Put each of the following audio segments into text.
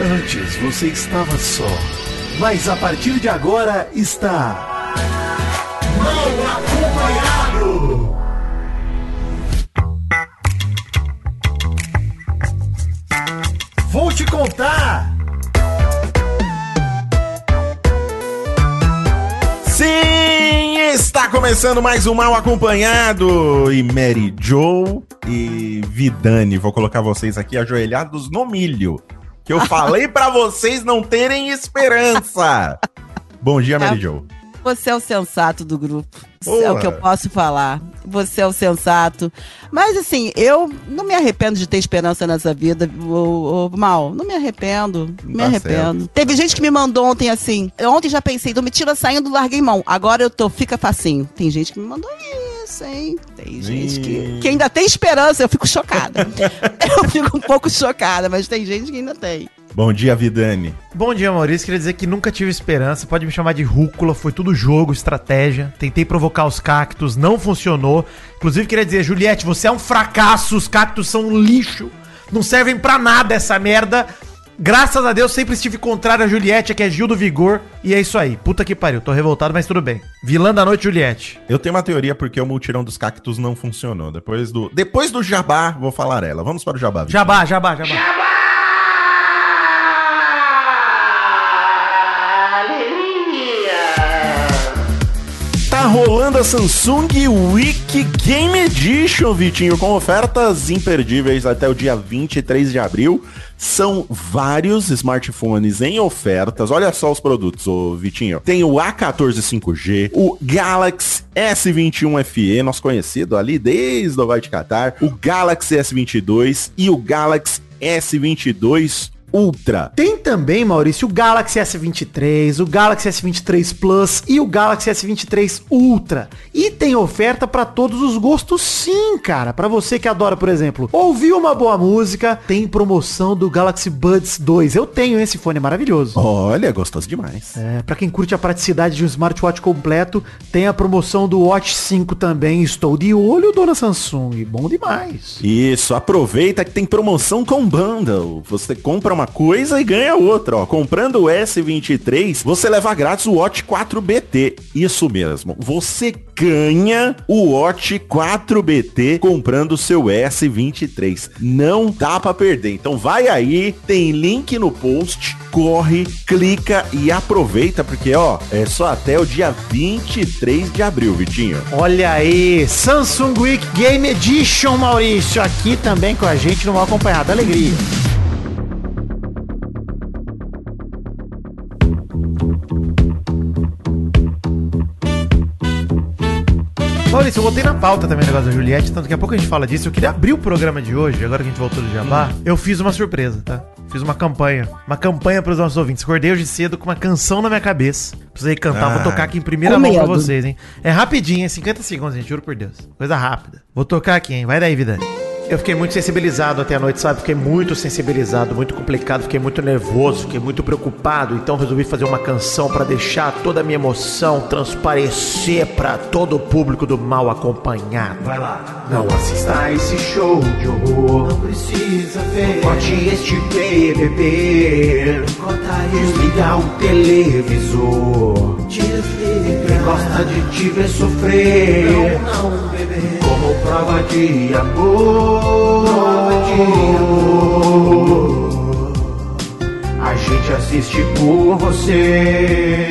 Antes você estava só, mas a partir de agora está. Mal acompanhado! Vou te contar! Sim, está começando mais um Mal Acompanhado. E Mary Joe e Vidani, vou colocar vocês aqui ajoelhados no milho. Que eu falei pra vocês não terem esperança. Bom dia, Mary Joe. Você é o sensato do grupo. Boa. É o que eu posso falar. Você é o sensato. Mas assim, eu não me arrependo de ter esperança nessa vida, o, Mal. Não me arrependo. Me Tá arrependo. certo. Teve gente que me mandou ontem assim. Eu ontem já pensei, do me tira saindo, larguei mão. Agora eu tô, fica facinho. Tem gente que me mandou isso, hein? Tem gente que, que ainda tem esperança, eu fico chocada. eu fico um pouco chocada, mas tem gente que ainda tem. Bom dia, Vidani. Bom dia, Maurício. Queria dizer que nunca tive esperança. Pode me chamar de rúcula. Foi tudo jogo, estratégia. Tentei provocar os cactos, não funcionou. Inclusive, queria dizer, Juliette, você é um fracasso. Os cactos são um lixo. Não servem pra nada essa merda. Graças a Deus, sempre estive contrário a Juliette, que é Gil do Vigor. E é isso aí. Puta que pariu. Tô revoltado, mas tudo bem. Vilã da noite, Juliette. Eu tenho uma teoria porque o multirão dos cactos não funcionou. Depois do, depois do jabá, vou falar ela. Vamos para o jabá. Vidani. Jabá, jabá, jabá. Tá rolando a Samsung Week Game Edition, Vitinho, com ofertas imperdíveis até o dia 23 de abril. São vários smartphones em ofertas. Olha só os produtos, ô Vitinho. Tem o A14 5G, o Galaxy S21 FE, nosso conhecido ali desde o Vai de Qatar, o Galaxy S22 e o Galaxy S22 Ultra. Tem também, Maurício, o Galaxy S23, o Galaxy S23 Plus e o Galaxy S23 Ultra. E tem oferta pra todos os gostos sim, cara. Pra você que adora, por exemplo, ouvir uma boa música, tem promoção do Galaxy Buds 2. Eu tenho esse fone maravilhoso. Olha, gostoso demais. É, pra quem curte a praticidade de um smartwatch completo, tem a promoção do Watch 5 também. Estou de olho, dona Samsung. Bom demais. Isso, aproveita que tem promoção com bundle. Você compra uma coisa e ganha outra, ó. Comprando o S23, você leva grátis o Watch 4BT. Isso mesmo, você ganha o Watch 4BT comprando o seu S23. Não dá pra perder. Então vai aí, tem link no post, corre, clica e aproveita porque ó, é só até o dia 23 de abril, Vitinho. Olha aí, Samsung Week Game Edition, Maurício, aqui também com a gente no Mal Acompanhado. Alegria. Maurício, eu botei na pauta também o negócio da Juliette, então daqui a pouco a gente fala disso. Eu queria abrir o programa de hoje, agora que a gente voltou do Jabá. Eu fiz uma surpresa, tá? Fiz uma campanha. Uma campanha para os nossos ouvintes. Acordei hoje cedo com uma canção na minha cabeça. Precisei cantar, Ah. vou tocar aqui em primeira mão pra vocês, hein? É rapidinho, é 50 segundos, gente, juro por Deus. Coisa rápida. Vou tocar aqui, hein? Vai daí, vida. Eu fiquei muito sensibilizado até a noite, sabe? Fiquei muito sensibilizado, muito complicado, fiquei muito nervoso, fiquei muito preocupado. Então resolvi fazer uma canção pra deixar toda a minha emoção transparecer pra todo o público do mal acompanhado. Vai lá. Não assista a esse show de horror. Não precisa ver. Pode este BBB. Desliga o televisor. Desliga. Quem gosta de te ver sofrer. Não, não, bebê. Como prova de amor. A gente assiste por você.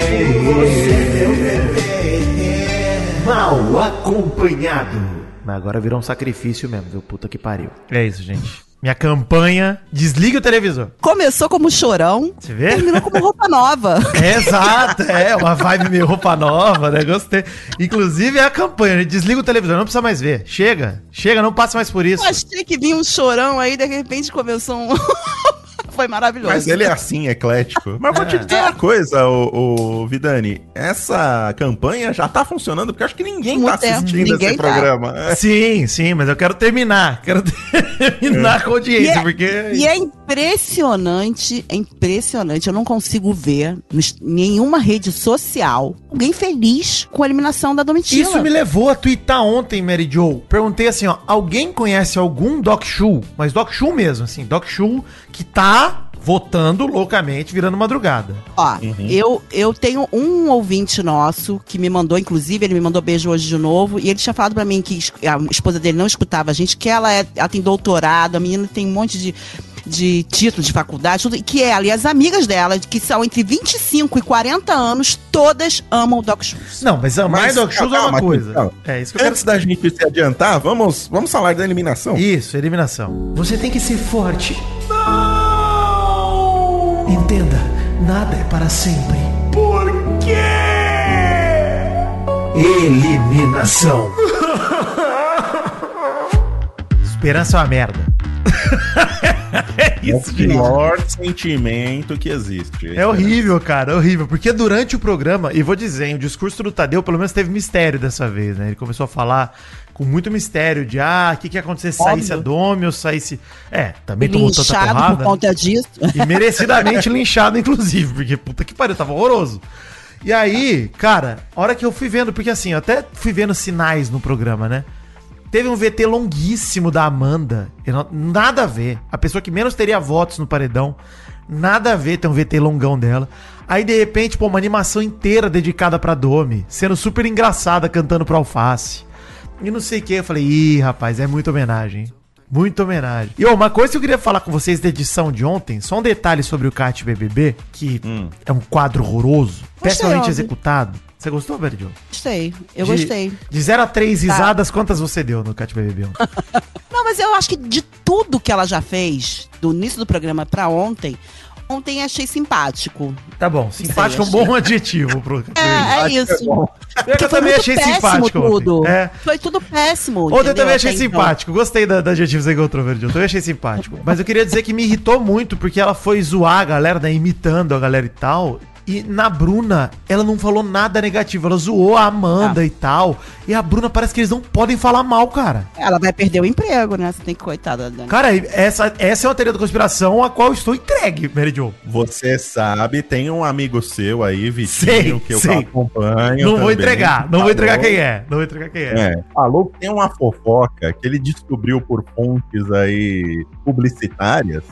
Mal acompanhado. Mas agora virou um sacrifício mesmo, viu? Puta que pariu. É isso, gente. Minha campanha. Desliga o televisor. Começou como chorão, Você vê? terminou como roupa nova. É, exato, é uma vibe meio roupa nova, né? Gostei. Inclusive é a campanha, né? desliga o televisor, não precisa mais ver. Chega, chega, não passa mais por isso. Eu achei que vinha um chorão aí, de repente começou um. Foi maravilhoso. Mas ele é assim, eclético. Mas vou te dizer uma coisa, o, o Vidani. Essa campanha já tá funcionando, porque eu acho que ninguém Muito tá assistindo ninguém esse tá. programa. É. Sim, sim, mas eu quero terminar. Quero terminar com a E audiência, é, porque. e é impressionante, é impressionante. Eu não consigo ver em nenhuma rede social alguém feliz com a eliminação da Domitila. Isso me levou a twittar ontem, Mary Joe. Perguntei assim, ó, alguém conhece algum Doc Shoe? Mas Doc Shoe mesmo, assim, Doc Shoe que tá votando loucamente, virando madrugada. Ó, eu, eu tenho um ouvinte nosso que me mandou, inclusive, ele me mandou beijo hoje de novo, e ele tinha falado pra mim que a esposa dele não escutava a gente, que ela, é, ela tem doutorado, a menina tem um monte de, de título de faculdade, tudo, e que ela e as amigas dela, que são entre 25 e 40 anos, todas amam o Doc Shoes. Não, mas amar Mas, Doc Shoes é uma coisa. calma. É isso que eu quero Antes da gente se adiantar, vamos, vamos falar da eliminação. Isso, eliminação. Você tem que ser forte. Entenda, nada é para sempre. Por quê? Eliminação. Esperança é uma merda. é É o isso, gente. pior sentimento que existe. É horrível, cara, é horrível. Porque durante o programa, e vou dizer, hein, o discurso do Tadeu pelo menos teve mistério dessa vez, né? Ele começou a falar com muito mistério de, ah, o que, que ia acontecer se Óbvio. saísse a Domi ou saísse... É, também tomou tanta Linchado por porrada. né? conta disso. E merecidamente linchado, inclusive, porque puta que pariu, tava horroroso. E aí, cara, a hora que eu fui vendo, porque assim, eu até fui vendo sinais no programa, né? Teve um VT longuíssimo da Amanda. nada a ver. A pessoa que menos teria votos no paredão. Nada a ver ter um VT longão dela. Aí, de repente, pô, uma animação inteira dedicada pra Domi. Sendo super engraçada, cantando pro Alface. E não sei o que. Eu falei, ih, rapaz, é muita homenagem. hein? Muita homenagem. E ó, uma coisa que eu queria falar com vocês da edição de ontem, só um detalhe sobre o Cat BBB, que é um quadro horroroso, pessimamente executado. Você gostou, Berdio? Gostei, eu De- gostei. De 0 a 3 Tá. risadas, quantas você deu no Cat BBB ontem? Não, mas eu acho que de tudo que ela já fez, do início do programa pra ontem, ontem achei simpático. Tá bom, simpático é um bom adjetivo pro BBB. É, é isso. Eu Porque foi também achei simpático tudo. É. Foi tudo péssimo. Ontem eu também achei Até então. simpático. Gostei da, da adjetivos aí que eu trouxe, Eu também achei simpático. Mas eu queria dizer que me irritou muito, porque ela foi zoar a galera, né, imitando a galera e tal. E na Bruna, ela não falou nada negativo. Ela zoou a Amanda Ah. e tal. E a Bruna parece que eles não podem falar mal, cara. Ela vai perder o emprego, né? Você tem que coitada da. Cara, essa, essa é uma teoria da conspiração a qual eu estou entregue, Mary Jo. Você sabe, tem um amigo seu aí, Vitinho, Sei, que eu sei. acompanho. Não vou também, entregar, não vou entregar falou- quem é. Não vou entregar quem é. É, falou que tem uma fofoca que ele descobriu por fontes aí publicitárias.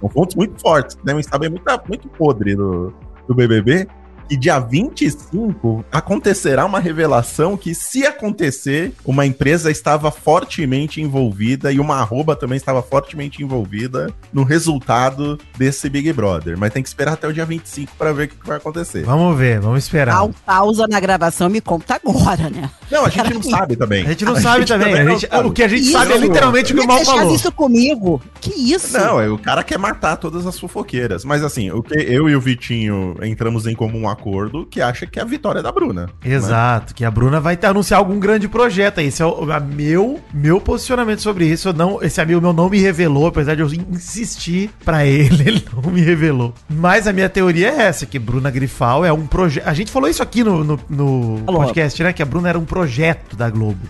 São fontes muito fortes, devem saber muito, muito podre do, do BBB. E dia 25 acontecerá uma revelação que, se acontecer, uma empresa estava fortemente envolvida e uma arroba também estava fortemente envolvida no resultado desse Big Brother. Mas tem que esperar até o dia 25 para ver o que que vai acontecer. Vamos ver, vamos esperar. Dá pausa na gravação, me conta agora, né? Não, a gente não sabe também. A gente não sabe também. a não gente- sabe. o que a gente Isso. sabe é literalmente o que o Mal que você falou. faz isso comigo? Que isso? Não, é, o cara quer matar todas as fofoqueiras. Mas assim, o que eu e o Vitinho entramos em comum acordo que acha que é a vitória da Bruna. né? Exato, que a Bruna vai ter, anunciar algum grande projeto aí. Esse é o a meu, meu posicionamento sobre isso. Eu não, esse amigo meu não me revelou, apesar de eu insistir pra ele, ele não me revelou. Mas a minha teoria é essa, que Bruna Grifal é um projeto. A gente falou isso aqui no, no, no podcast, né? Que a Bruna era um projeto da Globo.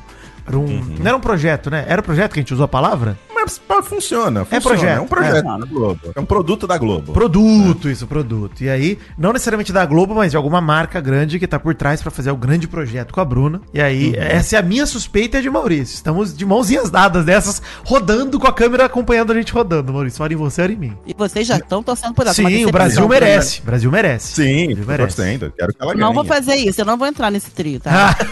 Era um, Não era um projeto, né? Era um projeto que a gente usou a palavra? Funciona, funciona. projeto, É um projeto é. da Globo. É um produto da Globo. Produto, isso, produto. E aí, não necessariamente da Globo, mas de alguma marca grande que tá por trás pra fazer o grande projeto com a Bruna. E aí, essa é a minha suspeita e a de Maurício. Estamos de mãozinhas dadas dessas, rodando com a câmera acompanhando a gente rodando, Maurício. Ora em você, ora em mim. E vocês já estão torcendo por essa uma Sim, o. Brasil merece. O Brasil merece. Sim, Brasil tô merece. torcendo. Quero que ela ganhe. Não vou fazer isso, eu não vou entrar nesse trio, tá?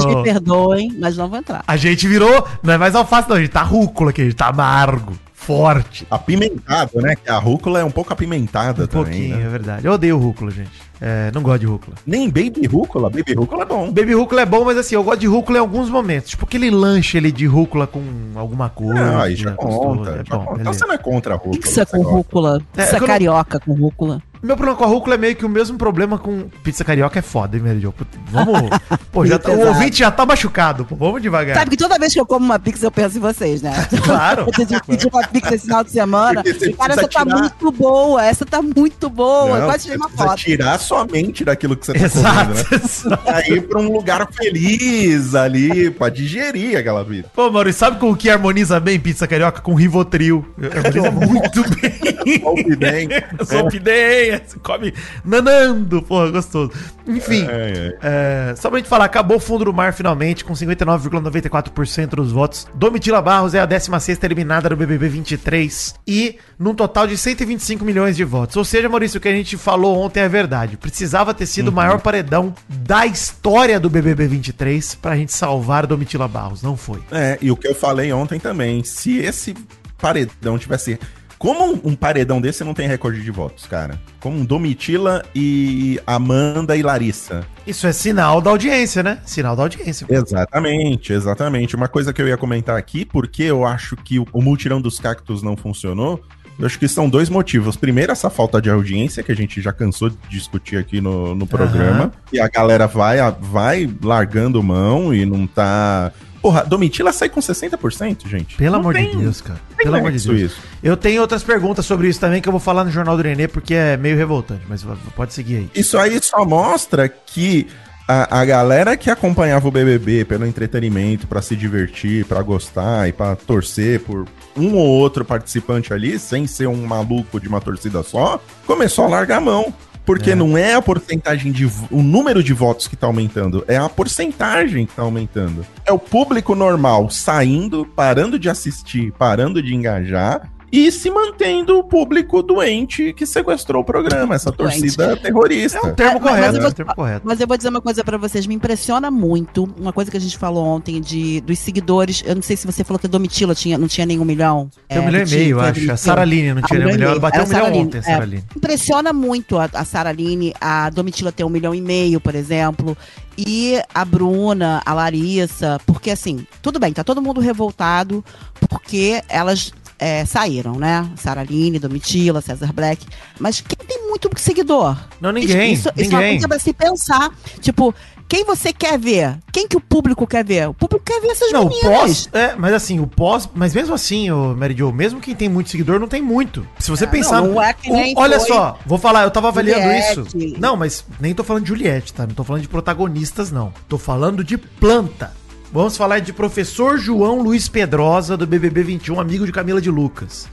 Vocês me perdoem, mas não vou entrar. A gente virou, não é mais alface não, a gente tá rúcula a gente tá amargo, forte. Apimentado, né? Que a rúcula é um pouco apimentada Um também, pouquinho, né? é verdade. Eu odeio rúcula, gente. É, não gosto de rúcula. Nem baby rúcula. Baby rúcula é bom. Baby rúcula é bom, mas assim, eu gosto de rúcula em alguns momentos. Tipo aquele lanche ali de rúcula com alguma coisa. Não, aí já né, conta. já é conta. bom, então beleza. você não é contra a rúcula. Pizza você com gosta. rúcula. É, Pizza que eu não- carioca com rúcula. Meu problema com a rúcula é meio que o mesmo problema com pizza carioca é foda, hein, Meridio? Vamos. Pô, já tá- o ouvinte já tá machucado, pô. Vamos devagar. Sabe que toda vez que eu como uma pizza, eu penso em vocês, né? Claro. Eu pedi- pedi uma pizza esse final de semana. E, cara, essa tá muito boa. Essa tá muito boa. Não, quase tirei uma foto. tirar sua mente daquilo que você tá Exato. comendo, né? exato. Aí pra um lugar feliz ali, pra digerir aquela vida. Pô, Maurício, sabe com o que harmoniza bem pizza carioca? Com Rivotril. Harmoniza muito bem. Olpidem. Conhece, come nanando, porra, gostoso. Enfim, É, é, só pra gente falar, acabou o fundo do mar finalmente, com 59,94% dos votos. Domitila Barros é a 16ª eliminada do BBB 23 e num total de 125 milhões de votos. Ou seja, Maurício, o que a gente falou ontem é verdade. Precisava ter sido o maior paredão da história do BBB 23 pra gente salvar Domitila Barros. Não foi. É, e o que eu falei ontem também, se esse paredão tivesse. Como um, um paredão desse não tem recorde de votos, cara? Como um Domitila e Amanda e Larissa. Isso é sinal da audiência, né? Sinal da audiência. Exatamente, exatamente. Uma coisa que eu ia comentar aqui, porque eu acho que o, o multirão dos cactos não funcionou. Eu acho que são dois motivos. Primeiro, essa falta de audiência, que a gente já cansou de discutir aqui no, no programa. Aham. E a galera vai, vai largando mão e não tá. Porra, Domitila sai com 60%, gente. Pelo Não amor tem- de Deus, cara. Pelo amor de Deus. isso. Eu tenho outras perguntas sobre isso também que eu vou falar no Jornal do Nenê porque é meio revoltante, mas pode seguir aí. Isso aí só mostra que a, a galera que acompanhava o BBB pelo entretenimento, pra se divertir, pra gostar e pra torcer por um ou outro participante ali, sem ser um maluco de uma torcida só, começou a largar a mão. Porque É. não é a porcentagem de. o número de votos que tá aumentando, é a porcentagem que tá aumentando. É o público normal saindo, parando de assistir, parando de engajar. E se mantendo o público doente que sequestrou o programa, essa Doente. torcida terrorista. É um termo É, mas- mas correto, eu é vou- um termo correto. Mas eu vou dizer uma coisa pra vocês, me impressiona muito uma coisa que a gente falou ontem de dos seguidores. Eu não sei se você falou que a Domitila tinha, não tinha nem um milhão. Tem um é, milhão e meio, eu acho. A admitiu. Sara Aline não tinha um nem um milhão. e Ela bateu É, um milhão ontem, a é. Sara Aline. Impressiona muito a, a Sara Aline, a Domitila ter um milhão e meio, por exemplo. E a Bruna, a Larissa, porque assim, tudo bem, tá todo mundo revoltado porque elas é, saíram, né? Sara Aline, Domitila, César Black. Mas quem tem muito seguidor? Não, ninguém, Isso, isso é uma ninguém. coisa pra se pensar. Tipo, quem você quer ver? Quem que o público quer ver? O público quer ver essas Não, o meninas. pós. É, mas assim, o pós. Mas mesmo assim, o Mary Jo, mesmo quem tem muito seguidor, não tem muito. Se você É, pensar. não, é o- olha só, vou falar, eu tava avaliando Juliette. isso. Não, mas nem tô falando de Juliette, tá? Não tô falando de protagonistas, não. Tô falando de planta. Vamos falar de professor João Luiz Pedrosa, do BBB 21, amigo de Camila de Lucas.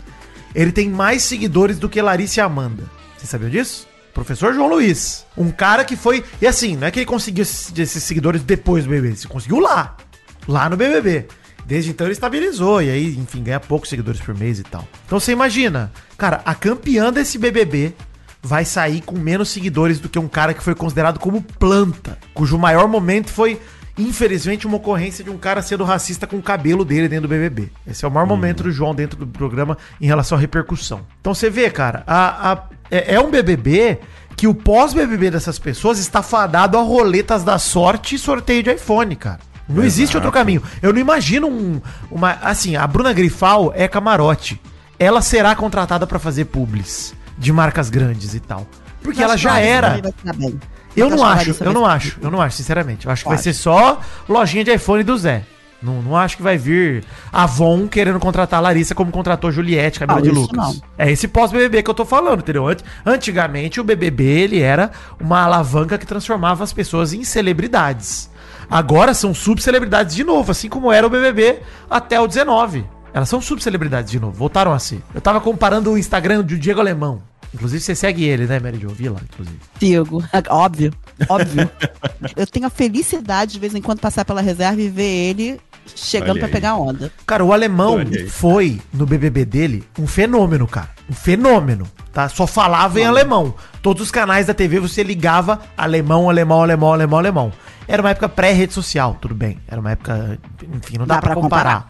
Ele tem mais seguidores do que Larissa e Amanda. Você sabia disso? Professor João Luiz. Um cara que foi. E assim, não é que ele conseguiu esses seguidores depois do BBB, ele conseguiu lá. Lá no BBB. Desde então ele estabilizou. E aí, enfim, ganha poucos seguidores por mês e tal. Então você imagina, cara, a campeã desse BBB vai sair com menos seguidores do que um cara que foi considerado como planta, cujo maior momento foi, infelizmente, uma ocorrência de um cara sendo racista com o cabelo dele dentro do BBB. Esse é o maior momento do João dentro do programa em relação à repercussão. Então você vê, cara, a, a- é, é um BBB que o pós-BBB dessas pessoas está fadado a roletas da sorte e sorteio de iPhone, cara. Não existe outro caminho. Eu não imagino um, uma. Assim, a Bruna Grifal é camarote. Ela será contratada pra fazer publis de marcas grandes e tal. Porque ela já era. Eu não acho, eu não acho, eu não acho, sinceramente. Eu acho que vai ser só lojinha de iPhone do Zé. Não, não acho que vai vir Avon querendo contratar a Larissa como contratou Juliette, Camila Não, de Lucas. não. É esse pós-BBB que eu tô falando, entendeu? Ant- Antigamente o BBB ele era uma alavanca que transformava as pessoas em celebridades. Agora são subcelebridades de novo, assim como era o BBB até o 19. Elas são subcelebridades de novo, voltaram a ser. Eu tava comparando o Instagram do Diego Alemão. Inclusive você segue ele, né, Mary Jo Vila, inclusive. Sigo. Óbvio. Óbvio. eu tenho a felicidade de vez em quando passar pela reserva e ver ele chegando aí. pegar onda. Cara, o alemão foi no BBB dele um fenômeno, cara. Um fenômeno, tá? Só falava em alemão. Todos os canais da TV você ligava alemão, alemão, alemão, alemão, alemão. Era uma época pré-rede social, tudo bem. Era uma época, enfim, não dá, Dá pra pra comparar.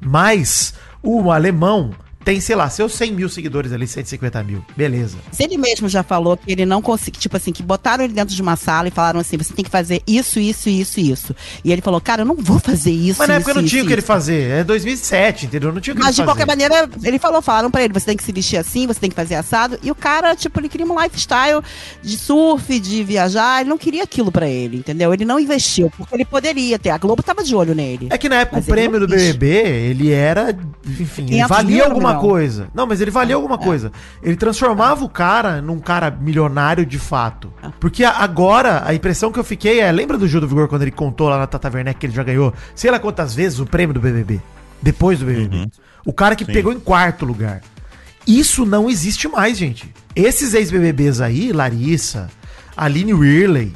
Mas o alemão tem, sei lá, seus 100 mil seguidores ali, 150 mil. Beleza. Se ele mesmo já falou que ele não conseguiu, tipo assim, que botaram ele dentro de uma sala e falaram assim: você tem que fazer isso, isso, isso, isso. E ele falou, cara, eu não vou fazer isso. Mas na isso, época não isso, tinha o que ele fazer. É 2007, entendeu? Não tinha o que Mas ele de fazer. qualquer maneira, ele falou, falaram pra ele, você tem que se vestir assim, você tem que fazer assado. E o cara, tipo, ele queria um lifestyle de surf, de viajar, ele não queria aquilo pra ele, entendeu? Ele não investiu, porque ele poderia ter. A Globo tava de olho nele. É que na época Mas o prêmio do. BBB, ele era, enfim, ele 500 valia mil, alguma não? coisa. Não, mas ele valia alguma É. coisa. Ele transformava o cara num cara milionário de fato. É. Porque agora, a impressão que eu fiquei é, lembra do Gil do Vigor quando ele contou lá na Tata Werneck que ele já ganhou, sei lá quantas vezes o prêmio do BBB? Depois do BBB. O cara que Sim. pegou em quarto lugar. Isso não existe mais, gente. Esses ex-BBBs aí, Larissa, Aline Whirley,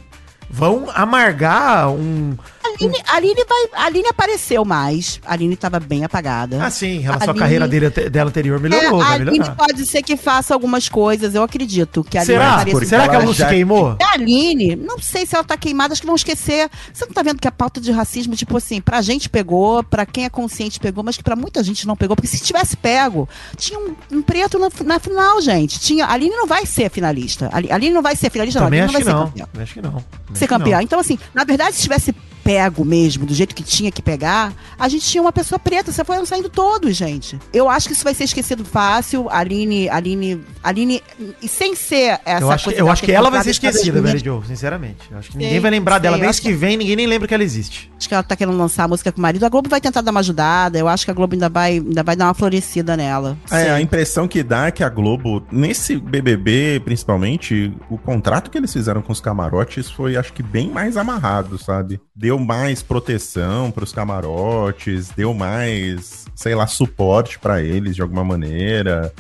vão amargar um. A Aline, a Aline, vai, a Aline apareceu mais. A Aline tava bem apagada. Ah, sim, em relação à carreira dele, dela anterior, É, melhorou, a vai Aline melhorar. pode ser que faça algumas coisas, eu acredito. Que a Aline Será? apareça- Será que a ela Lu se queimou? A Aline, não sei se ela tá queimada, acho que vão esquecer. Você não tá vendo que a pauta de racismo, tipo assim, pra gente pegou, pra quem é consciente pegou, mas que pra muita gente não pegou, porque se tivesse pego, tinha um, um preto na, na final, gente. Tinha, a Aline não vai ser finalista. A Aline não vai ser finalista, Também não. A acho Aline que não não. vai ser campeã. Acho que não. Acho Ser não. campeã. Então, assim, na verdade, se tivesse pego mesmo, do jeito que tinha que pegar, a gente tinha uma pessoa preta. Você foi saindo todos, gente. Eu acho que isso vai ser esquecido fácil. A Aline, a Aline, a Aline, e sem ser essa Eu acho, que, coisa eu acho que ela vai ser esquecida, Mary. Jo, sinceramente. Eu acho que Sei, ninguém vai lembrar sei, dela. Mês acho que vem, ninguém nem lembra que ela existe. Acho que ela tá querendo lançar a música com o marido. A Globo vai tentar dar uma ajudada. Eu acho que a Globo ainda vai, ainda vai dar uma florescida nela. É, a Sim. impressão que dá é que a Globo, nesse BBB principalmente, o contrato que eles fizeram com os camarotes foi, acho que, bem mais amarrado, sabe? Deu mais proteção pros camarotes, deu mais, sei lá, suporte pra eles de alguma maneira.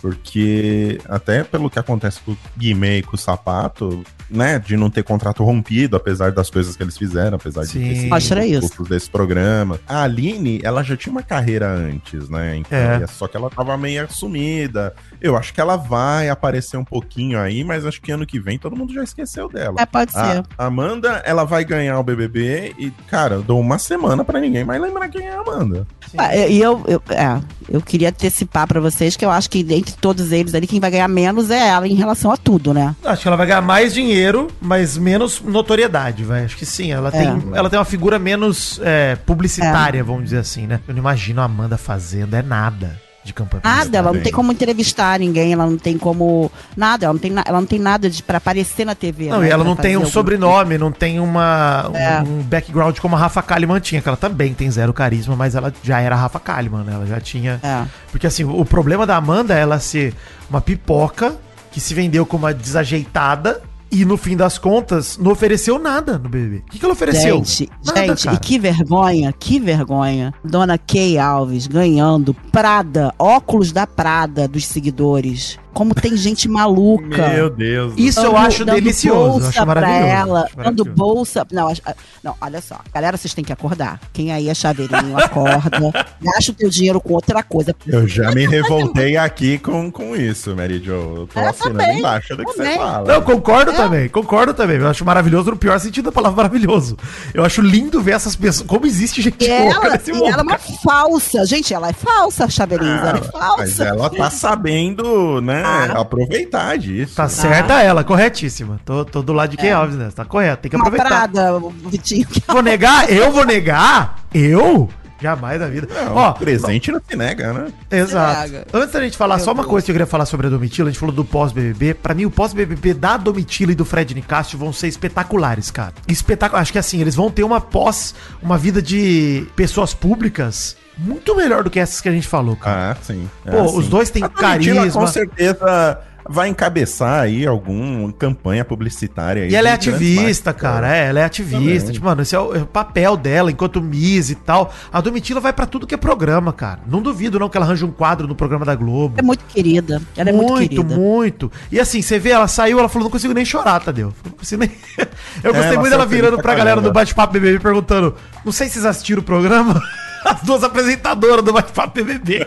Porque, até pelo que acontece com o Guimê e com o Sapato, né, de não ter contrato rompido, apesar das coisas que eles fizeram, apesar Sim. de ter sido Acho isso. desse programa. A Aline, ela já tinha uma carreira antes, né? Então, É. só que ela tava meio sumida. Eu acho que ela vai aparecer um pouquinho aí, mas acho que ano que vem todo mundo já esqueceu dela. É, pode ser. A Amanda, ela vai ganhar o BBB e, cara, eu dou uma semana pra ninguém mais lembrar quem é a Amanda. Ah, E eu, eu, é, eu queria antecipar pra vocês que eu acho que entre todos eles ali, quem vai ganhar menos é ela em relação a tudo, né? Acho que ela vai ganhar mais dinheiro, mas menos notoriedade, vai. Acho que sim. Ela, tem, ela tem uma figura menos é, publicitária, vamos dizer assim, né? Eu não imagino a Amanda fazendo, é nada de campanha Nada, ela não tem como entrevistar ninguém, ela não tem como. Nada, ela não tem, na- ela não tem nada de, pra aparecer na TV. Não, né, e ela não tem um sobrenome, não tem uma, um, É. um background como a Rafa Kalimann tinha, que ela também tem zero carisma, mas ela já era a Rafa Kalimann, né? Ela já tinha. É. Porque assim, o problema da Amanda é ela ser uma pipoca que se vendeu como uma desajeitada e no fim das contas não ofereceu nada no BBB. O que, que ela ofereceu? Gente, Nada, gente, cara. e que vergonha, que vergonha. Dona Kay Alves ganhando Prada, óculos da Prada dos seguidores. Como tem gente maluca. Deus. Isso eu acho delicioso, eu bolsa acho maravilhoso. Pra ela, acho dando bolsa. Não, acho- não, olha só. Galera, vocês têm que acordar. Quem aí é chaveirinho, acorda. Gasta o teu dinheiro com outra coisa. Eu já me revoltei aqui com, com isso, Mary Jo. Eu tô É, assinando também, embaixo do que você também. fala. Não, eu concordo É. também, concordo também. Eu acho maravilhoso no pior sentido da palavra maravilhoso. Eu acho lindo ver essas pessoas. Como existe gente E louca ela, nesse e mundo. ela é uma falsa. Gente, ela é falsa, chaveirinho. ela é Mas falsa. ela tá sabendo, né, Ah. aproveitar disso. Tá certa ela, corretíssima. Tô, tô do lado de quem Alves, né? Tá correto, tem que É. Aproveitar. O Vitinho. que Vou negar? Eu vou negar? Eu? Jamais na vida. Não, Ó, presente não se nega, né? Exato. Estraga. Antes da gente falar, Meu só uma Deus. coisa que eu queria falar sobre a Domitila, a gente falou do pós-BBB. Pra mim, o pós-BBB da Domitila e do Fred Nicásio vão ser espetaculares, cara. Espetacular. Acho que assim, eles vão ter uma pós, uma vida de pessoas públicas muito melhor do que essas que a gente falou, cara. Ah, sim. Pô, É, os dois têm A Domitila, carisma. Com certeza vai encabeçar aí alguma campanha publicitária. aí E ela é ativista, marcas. cara. É, ela é ativista. Também. Tipo, mano, esse é o, é o papel dela enquanto Miss e tal. A Domitila vai pra tudo que é programa, cara. Não duvido, não, que ela arranje um quadro no programa da Globo. É muito querida. Ela é muito, querida. muito. E assim, você vê, ela saiu, ela falou, não consigo nem chorar, Tadeu. Não consigo nem... Eu gostei ela muito dela virando pra pra galera caramba. do Bate-Papo BBB perguntando, não sei se vocês assistiram o programa. As duas apresentadoras do Bate-Papo BBB.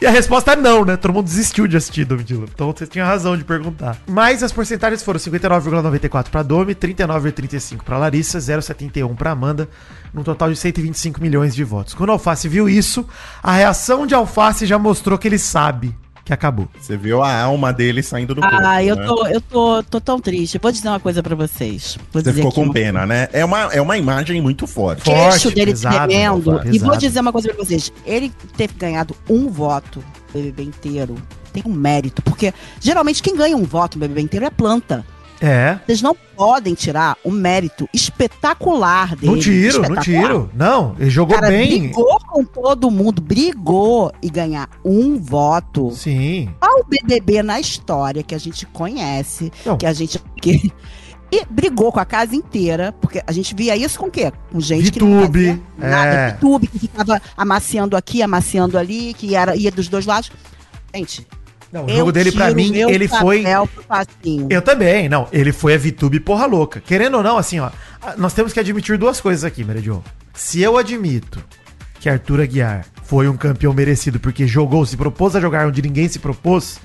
e a resposta é não, né? Todo mundo desistiu de assistir, Domitila. Então você tinha razão de perguntar. Mas as porcentagens foram 59,94 pra Domi, 39,35 pra Larissa, 0,71 pra Amanda, num total de 125 milhões de votos. Quando Alface viu isso, a reação de Alface já mostrou que ele sabe que acabou. Você viu a alma dele saindo do corpo, Ah, eu né? tô, eu tô, tô tão triste. Vou dizer uma coisa pra vocês. Vou Você dizer ficou com uma- pena, né? É uma, é uma imagem muito forte. O queixo dele pesado, tremendo. pesado. E vou dizer uma coisa pra vocês. Ele ter ganhado um voto no BBB inteiro tem um mérito. Porque geralmente quem ganha um voto no BBB inteiro é planta. É. Vocês não podem tirar o mérito espetacular dele. Não tiro, Espetacular. tiro. Não, ele jogou cara bem. brigou com todo mundo, brigou e ganhar um voto. Sim. Qual o BBB na história que a gente conhece, Não. que a gente que E brigou com a casa inteira, porque a gente via isso com o quê? Com gente VTube, que não fazia nada, é. VTube, que ficava amaciando aqui, amaciando ali, que era, ia dos dois lados. Gente, Não, o eu jogo dele, pra tiro mim, ele foi. Eu também, não. Ele foi a VTube porra louca. Querendo ou não, assim, ó. Nós temos que admitir duas coisas aqui, Meridio. Se eu admito que Arthur Aguiar foi um campeão merecido porque jogou, se propôs a jogar onde ninguém se propôs,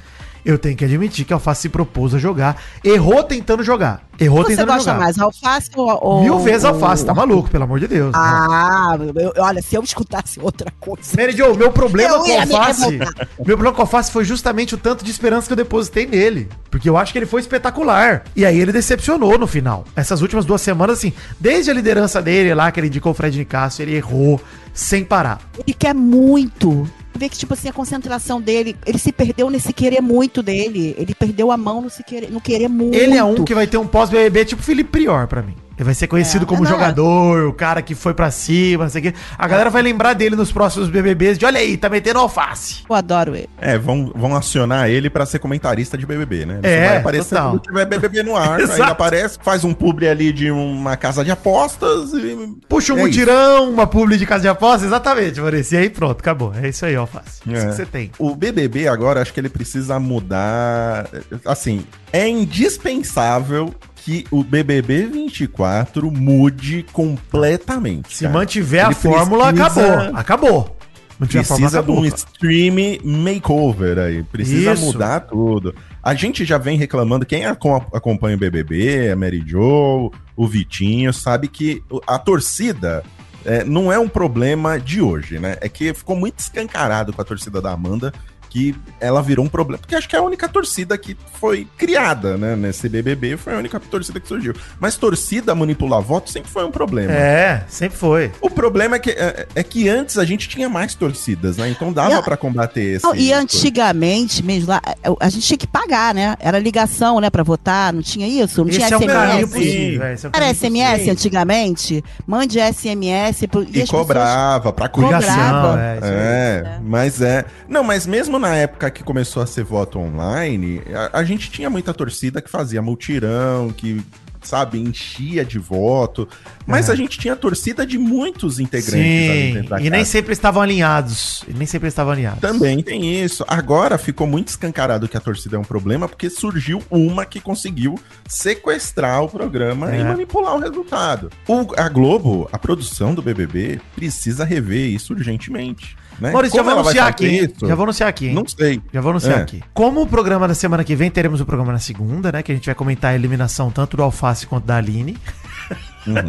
eu tenho que admitir que Alface se propôs a jogar. Errou tentando jogar. Errou Você tentando gosta jogar. mais, alface ou, ou Mil vezes ou- alface, tá maluco, pelo amor de Deus. Ah, eu- olha, se eu escutasse outra coisa. Mary Jo, meu problema com me Alface. revoltar. Meu problema com Alface foi justamente o tanto de esperança que eu depositei nele. Porque eu acho que ele foi espetacular. E aí ele decepcionou no final. Essas últimas duas semanas, assim, desde a liderança dele lá, que ele indicou o Fred Nicasso, ele errou sem parar. Ele quer muito. Vê que, tipo assim, a concentração dele, ele se perdeu nesse querer muito dele. Ele perdeu a mão no, se querer, no querer muito. Ele é um que vai ter um pós-BBB tipo Felipe Prior pra mim. Ele vai ser conhecido É, como não é. jogador, o cara que foi pra cima, não sei o quê. A galera vai lembrar dele nos próximos BBBs de olha aí, tá metendo alface. Eu adoro ele. É, vão, vão acionar ele pra ser comentarista de BBB, né? Ele É, só vai aparecer total. quando tiver BBB no ar. aí ele aparece, faz um publi ali de uma casa de apostas e... Puxa um É mutirão, uma publi de casa de aposta, exatamente, Maurício. E aí pronto, acabou. É isso aí, alface. Isso É. que você tem. O BBB agora, acho que ele precisa mudar. Assim, é indispensável que o BBB 24 mude completamente. Se cara. mantiver a Ele fórmula, precisa- acabou. Acabou. Mantiver a Precisa de um acabou, cara. stream makeover aí. Precisa Isso. mudar tudo. A gente já vem reclamando, quem aco- acompanha o BBB, a Mary Jo, o Vitinho, sabe que a torcida é, não é um problema de hoje, né? É que ficou muito escancarado com a torcida da Amanda que ela virou um problema. Porque acho que é a única torcida que foi criada, né? Nesse BBB foi a única torcida que surgiu. Mas torcida manipular voto sempre foi um problema. É, sempre foi. O problema é que, é, é que antes a gente tinha mais torcidas, né? Então dava pra combater esse. Não, e antigamente mesmo, lá, a- a gente tinha que pagar, né? Era ligação, né, pra votar, não tinha isso? Não Esse tinha é SMS? possível. é, esse é Era SMS possível. antigamente? Mande SMS. Pro, E, pessoas- cobrava pra cuidar. Cobrava. é. É, mas é. Não, mas mesmo na época que começou a ser voto online, a, a gente tinha muita torcida que fazia multirão, que, sabe, enchia de voto. Mas É. a gente tinha torcida de muitos integrantes Sim, e nem sempre estavam alinhados. E nem sempre estavam alinhados. Também tem isso. Agora ficou muito escancarado que a torcida é um problema, porque surgiu uma que conseguiu sequestrar o programa É. e manipular o resultado. O, a Globo, a produção do BBB, precisa rever isso urgentemente. Né? Maurício, já Como vou ela vai anunciar aqui. Já vou anunciar aqui, hein? Não sei. Já vou anunciar É. aqui. Como o programa da semana que vem, teremos o programa na segunda, né? Que a gente vai comentar a eliminação tanto do Alface quanto da Aline.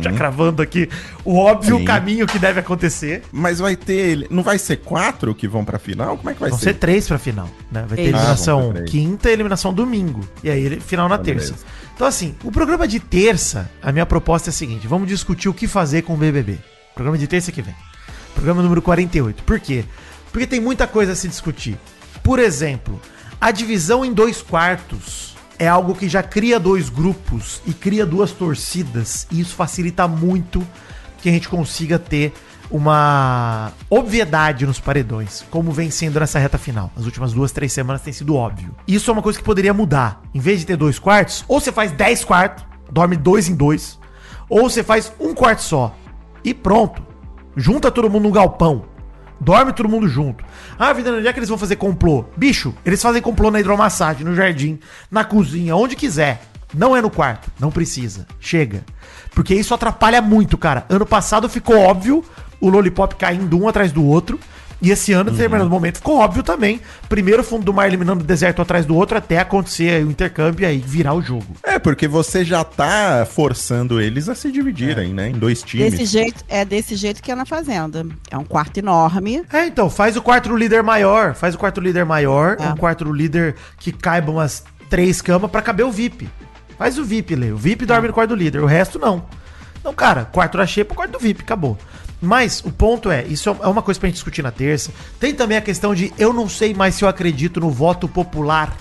Já cravando aqui o óbvio Uhum. Sim. caminho que deve acontecer. Mas vai ter. Não vai ser quatro que vão pra final? Como é que vai Vão ser? ser três pra final, né? Vai ter Eita. eliminação Ah, vão quinta e eliminação domingo. E aí, ele- final na Ah, terça. beleza. Então, assim, o programa de terça, a minha proposta é a seguinte: vamos discutir o que fazer com o BBB. Programa de terça que vem. Programa número 48. Por quê? Porque tem muita coisa a se discutir. Por exemplo, a divisão em dois quartos é algo que já cria dois grupos e cria duas torcidas. E isso facilita muito que a gente consiga ter uma obviedade nos paredões, como vem sendo nessa reta final. As últimas duas, três semanas tem sido óbvio. Isso é uma coisa que poderia mudar. Em vez de ter dois quartos, ou você faz dez quartos, dorme dois em dois, ou você faz um quarto só. E pronto. Junta todo mundo num galpão. Dorme todo mundo junto. Ah, vida, onde é que eles vão fazer complô? Bicho, eles fazem complô na hidromassagem, no jardim, na cozinha, onde quiser. Não é no quarto. Não precisa. Chega. Porque isso atrapalha muito, cara. Ano passado ficou óbvio o Lollipop caindo um atrás do outro. E esse ano, em determinado momento, ficou óbvio também. Primeiro fundo do mar eliminando o deserto atrás do outro até acontecer o intercâmbio e aí virar o jogo. É, porque você já tá forçando eles a se dividirem, né? Em dois times. Desse jeito, é desse jeito que é na Fazenda. É um quarto enorme. É, então, faz o quarto líder maior. Faz o quarto líder maior. É. Um quarto líder que caiba umas três camas pra caber o VIP. Faz o VIP, Lê. O VIP dorme no quarto do líder. O resto, não. Então, cara, quarto da Xepa, quarto do VIP. Acabou. Mas o ponto é, isso é uma coisa pra gente discutir na terça. Tem também a questão de eu não sei mais se eu acredito no voto popular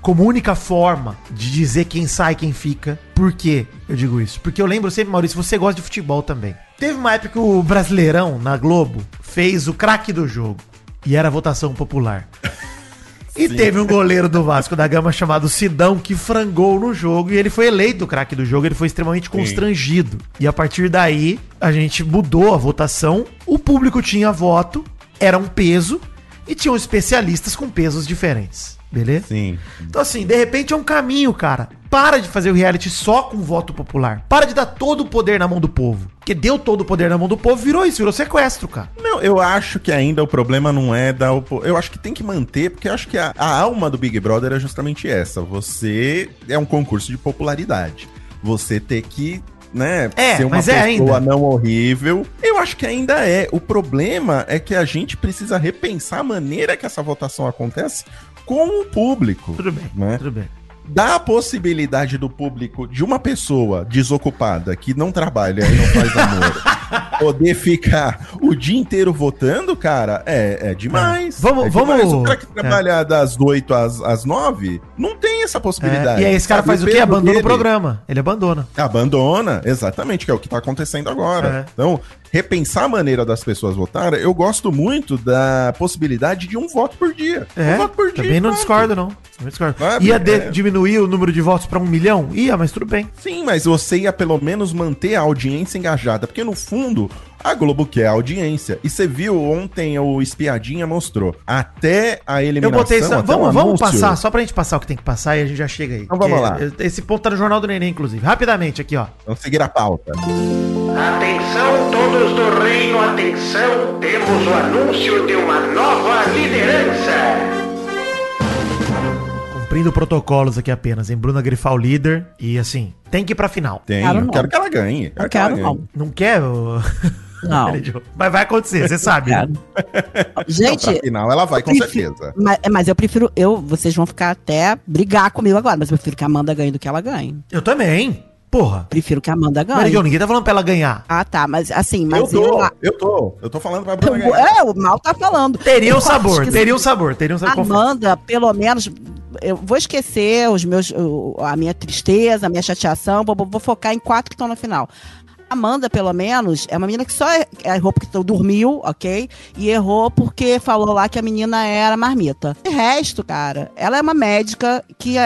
como única forma de dizer quem sai quem fica. Por que eu digo isso? Porque eu lembro sempre, Maurício, você gosta de futebol também. Teve uma época que o Brasileirão, na Globo, fez o craque do jogo. E era votação popular. E teve um goleiro do Vasco da Gama chamado Sidão que frangou no jogo e ele foi eleito o craque do jogo. Ele foi extremamente constrangido. E a partir daí, a gente mudou a votação. O público tinha voto, era um peso e tinham especialistas com pesos diferentes. Beleza? Sim. Então, assim, de repente é um caminho, cara. Para de fazer o reality só com voto popular. Para de dar todo o poder na mão do povo. Porque deu todo o poder na mão do povo, virou isso, virou sequestro, cara. Não, eu acho que ainda o problema não é da. opo- Eu acho que tem que manter, porque eu acho que a, a alma do Big Brother é justamente essa. Você é um concurso de popularidade. Você ter que. Né, É, mas é ainda. não horrível. Eu acho que ainda é. O problema é que a gente precisa repensar a maneira que essa votação acontece com o público. Tudo bem, Né? tudo bem. Dá a possibilidade do público, de uma pessoa desocupada, que não trabalha e não faz amor, poder ficar o dia inteiro votando, cara, é, é demais. Vamos- é vamos- demais. O cara que é. trabalha das 8 às, às 9 não tem essa possibilidade. É, e aí esse cara sabe? faz o quê? peso Abandona o dele programa. Ele abandona. Abandona, exatamente, que é o que tá acontecendo agora. É. Então, repensar a maneira das pessoas votarem, eu gosto muito da possibilidade de um voto por dia. É, um voto por dia. também não discordo, não. Também discordo. Sabe? Ia de- É. diminuir o número de votos pra um milhão? Ia, mas tudo bem. Sim, mas você ia pelo menos manter a audiência engajada, porque no fundo a Globo quer audiência. E você viu ontem o Espiadinha mostrou. Até a Eu eliminação. botei isso. até Vamos, vamos passar, só pra gente passar o que tem que passar e a gente já chega aí. Então vamos lá. Esse ponto tá no Jornal do Neném, inclusive. Rapidamente aqui, ó. Vamos seguir a pauta. Atenção todos do reino, atenção, temos o anúncio de uma nova liderança. Cumprindo protocolos aqui apenas, em Bruna Grifal líder. E assim, tem que ir pra final. Tem, Quero eu não. quero que ela ganhe. Não que ela quero, ganhe. não. Não quer? Não. Mas vai acontecer, você sabe. Não, Gente, pra final ela vai, com prefiro- certeza. Mas, mas eu prefiro, eu, vocês vão ficar até brigar comigo agora, mas eu prefiro que a Amanda ganhe do que ela ganhe. Eu também. Porra. Prefiro que a Amanda ganhe. Mary Jo, ninguém tá falando pra ela ganhar. Ah, tá, mas assim, Eu mas tô, eu. eu tô. Eu tô falando pra Bruna ganhar. é, o mal tá falando. Teria Eu um sabor, teria um sabor, teria um sabor. Amanda, pelo menos, eu vou esquecer os meus, a minha tristeza, a minha chateação, vou, vou focar em quatro que estão na final. Amanda, pelo menos, é uma menina que só errou porque dormiu, ok? E errou porque falou lá que a menina era marmita. De resto, cara, ela é uma médica que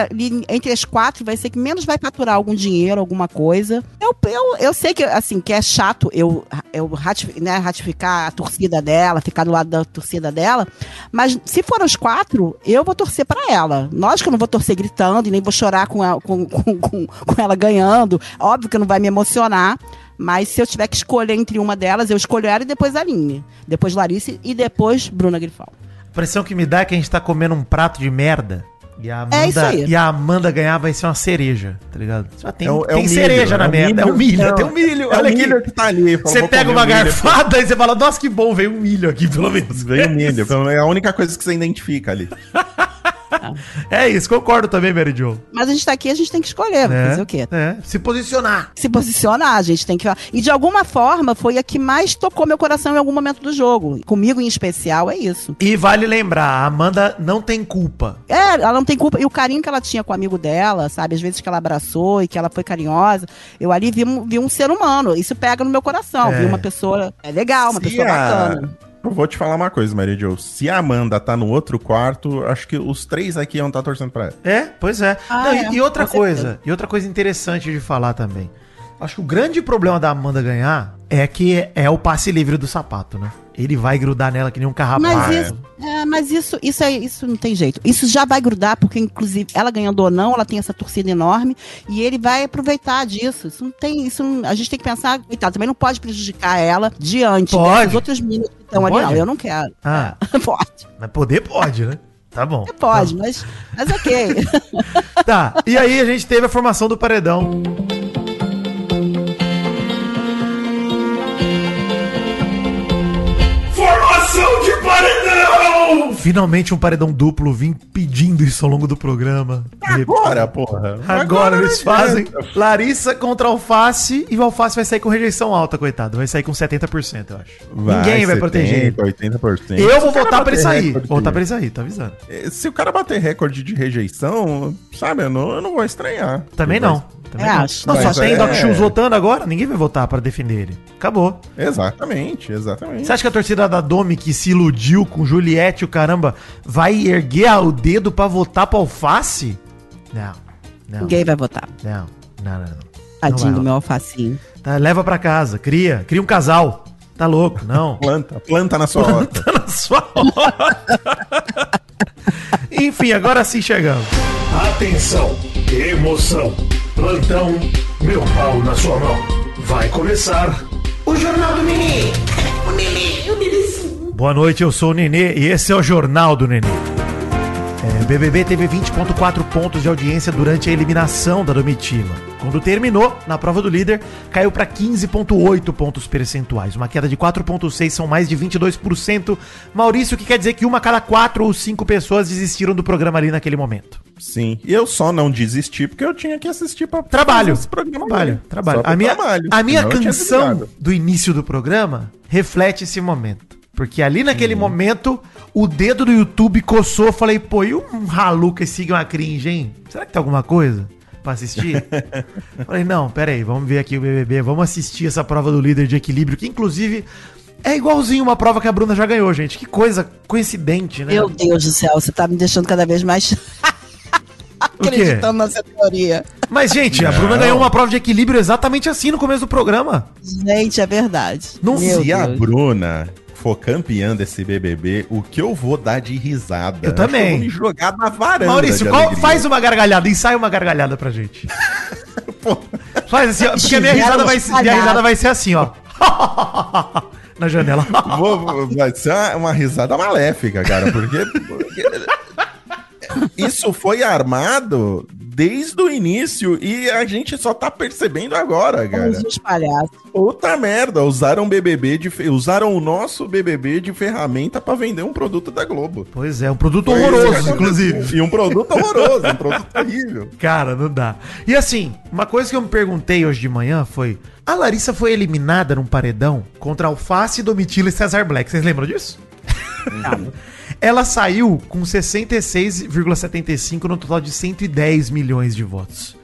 entre as quatro vai ser que menos vai faturar algum dinheiro, alguma coisa. Eu, eu, eu sei que, assim, que é chato eu, eu ratifi- né, ratificar a torcida dela, ficar do lado da torcida dela, mas se for os quatro, eu vou torcer pra ela. Lógico que eu não vou torcer gritando e nem vou chorar com ela, com, com, com, com ela ganhando. Óbvio que não vai me emocionar. Mas se eu tiver que escolher entre uma delas, eu escolho ela e depois a Aline. Depois Larissa e depois Bruna Grifal. A impressão que me dá é que a gente tá comendo um prato de merda. E a Amanda, É isso aí. E a Amanda ganhar vai ser uma cereja, tá ligado? Já tem, É o- é tem milho, cereja na é o merda. é o milho, não, tem um milho. É olha o milho aqui. que tá ali. Fala, Você pega uma milho. garfada e você fala, nossa, que bom, veio um milho aqui, pelo menos. Veio milho. pelo menos É a única coisa que você identifica ali. É isso, concordo também, Mary Jo. Mas a gente tá aqui, a gente tem que escolher. É, fazer o quê? é, se posicionar. Se posicionar, a gente tem que. E de alguma forma foi a que mais tocou meu coração em algum momento do jogo. Comigo em especial, é isso. E vale lembrar, a Amanda não tem culpa. É, ela não tem culpa. E o carinho que ela tinha com o amigo dela, sabe? Às vezes que ela abraçou e que ela foi carinhosa. Eu ali vi um, vi um ser humano. Isso pega no meu coração. É. Vi uma pessoa é legal, uma Se pessoa a- bacana. Eu vou te falar uma coisa, Mary Jo. Se a Amanda tá no outro quarto, acho que os três aqui iam estar torcendo pra ela. É, pois é. Ah, Não, e- é, e, outra com coisa, certeza. e outra coisa interessante de falar também. Acho que o grande problema da Amanda ganhar é que é o passe livre do sapato, né? Ele vai grudar nela que nem um carrapato. Mas isso, é, mas isso, isso, é, isso não tem jeito. Isso já vai grudar, porque, inclusive, ela ganhando ou não, ela tem essa torcida enorme e ele vai aproveitar disso. Isso não tem. Isso não- a gente tem que pensar, coitado, também não pode prejudicar ela diante Pode. dessas outras meninas que estão ali. Não, eu não quero. Ah. pode. Mas poder pode, né? Tá bom. Pode, mas, mas ok. Tá, e aí a gente teve a formação do paredão. أردنا يا رب Finalmente um paredão duplo, vim pedindo isso ao longo do programa. Agora, porra. Agora eles não fazem adianta. Larissa contra Alface e o Alface vai sair com rejeição alta, coitado. Vai sair com 70%, eu acho. Ninguém vai proteger ele. 80%. Eu vou votar pra ele sair. recorde Vou votar pra ele sair, tá avisando. Se o cara bater recorde de rejeição, sabe, eu não, eu não vou estranhar. Também Vai- não. Também É, não. acho. Não, só tem é- Doc Shoes votando agora, ninguém vai votar pra defender ele. Acabou. Exatamente, exatamente. Você acha que a torcida da Domi, que se iludiu com Juliette o caramba, vai erguer o dedo pra votar pra alface? Não. Não. Ninguém vai votar. Não. Não, não, não. Tadinho do meu alfacinho. Tá, leva pra casa, cria. Cria um casal. Tá louco, não. Planta, planta na sua horta. Tá na sua hora. Enfim, agora sim chegamos. Atenção, emoção, plantão, meu pau na sua mão. Vai começar O Jornal do Nenê. Boa noite, eu sou o Nenê e esse é o Jornal do Nenê. É, o BBB teve 20,4 pontos de audiência durante a eliminação da Domitila. Quando terminou, na prova do líder, caiu para 15,8 pontos percentuais. Uma queda de 4,6 são mais de 22%. Maurício, o que quer dizer que uma a cada quatro ou cinco pessoas desistiram do programa ali naquele momento. Sim. E eu só não desisti porque eu tinha que assistir pra Trabalho. esse programa Trabalho, aí. trabalho. A minha, trabalho. a minha Senão canção do início do programa reflete esse momento. Porque ali naquele momento, o dedo do YouTube coçou. Falei, pô, e um Haluca e siga uma cringe, hein? Será que tem alguma coisa pra assistir? falei, não, pera aí, vamos ver aqui o BBB. Vamos assistir essa prova do líder de equilíbrio, que inclusive é igualzinho uma prova que a Bruna já ganhou, gente. Que coisa coincidente, né? Meu Deus do céu, você tá me deixando cada vez mais acreditando nessa teoria. Mas, gente, a Não. Bruna ganhou uma prova de equilíbrio exatamente assim no começo do programa. Gente, é verdade. Não Meu Se a. Bruna for campeã desse BBB, o que eu vou dar de risada? Eu também. vou me jogar na varanda. Maurício, qual- faz uma gargalhada, ensaia uma gargalhada pra gente. faz assim, ó, porque a minha risada, vai, ser- minha risada vai ser assim, ó. Na janela. Vou- vou- vai ser uma, uma risada maléfica, cara, porque, porque isso foi armado desde o início e a gente só tá percebendo agora, cara. Uns palhaços. Puta merda, usaram BBB de fe- usaram o nosso BBB de ferramenta pra vender um produto da Globo. Pois é, um produto Foi horroroso, inclusive. E um produto horroroso, um produto terrível. Cara, não dá. E assim, uma coisa que eu me perguntei hoje de manhã foi: a Larissa foi eliminada num paredão contra Alface, Domitila e Cesar Black. Vocês lembram disso? Ela saiu com 66,75 no total de 110 milhões de votos.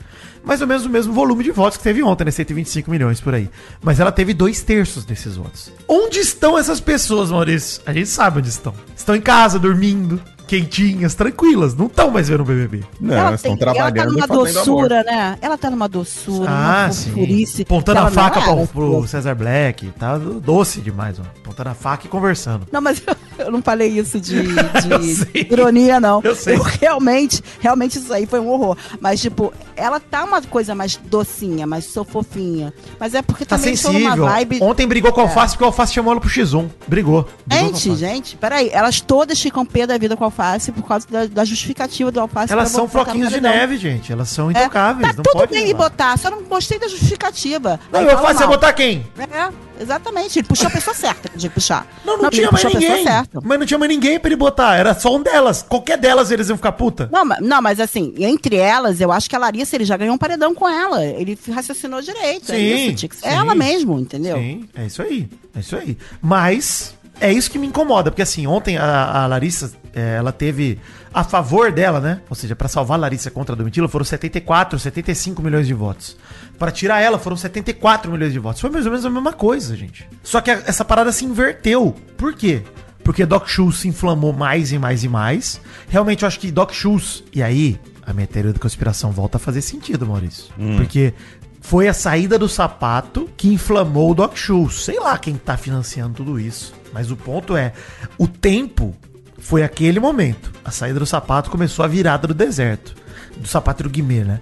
Mais ou menos o mesmo volume de votos que teve ontem, né? 125 milhões por aí. Mas ela teve dois terços desses votos. Onde estão essas pessoas, Maurício? A gente sabe onde estão. Estão em casa, dormindo, quentinhas, tranquilas. Não estão mais vendo o BBB. Não, ela, estão tem, ela tá trabalhando numa doçura, né? Ela tá numa doçura, Ah, numa sim. Pontando a faca não pro. Cesar Black. Tá doce demais, ó. Pontando a faca e conversando. Não, mas eu, eu não falei isso de, Eu de ironia, não. Eu sei. realmente, realmente isso aí foi um horror. Mas, tipo, ela tá uma coisa mais docinha, mais sou fofinha. Mas é porque Tá também estou numa sensível. vibe... Ontem brigou com o É. Alface porque o Alface chamou ela pro X1. Brigou. Brigou Gente, gente, peraí. Elas todas ficam pé da vida com o alface por causa da, da justificativa do alface. Elas são floquinhos de neve, gente. Elas são É, intocáveis. Tá não tudo pode bem levar. botar, só não gostei da justificativa. Não, Aí o Alface ia botar quem? É, exatamente. Ele puxou a pessoa certa que puxar. Não, não, ele tinha mais ninguém. Mas não tinha mais ninguém pra ele botar. Era só um delas. Qualquer delas eles iam ficar puta. Não, não, mas assim, entre elas, eu acho que a Larissa, ele já ganhou um paredão com ela. Ele raciocinou direito. é Sim, isso, que ser sim. ela mesmo, entendeu? Sim, é isso aí. É isso aí. Mas é isso que me incomoda, porque assim, ontem a, a Larissa, é, ela teve a favor dela, né? Ou seja, pra salvar a Larissa contra a Domitila foram 74, 75 milhões de votos. Pra tirar ela foram 74 milhões de votos. Foi mais ou menos a mesma coisa, gente. Só que a- essa parada se inverteu. Por quê? Porque Doc Shoes se inflamou mais e mais e mais. Realmente eu acho que Doc Shoes, e aí a minha teoria da conspiração volta a fazer sentido, Maurício. Porque foi a saída do sapato que inflamou o Doc Shoes. Sei lá quem tá financiando tudo isso. Mas o ponto é, o tempo foi aquele momento. A saída do sapato começou a virada do deserto. Do sapato do Guimê, né?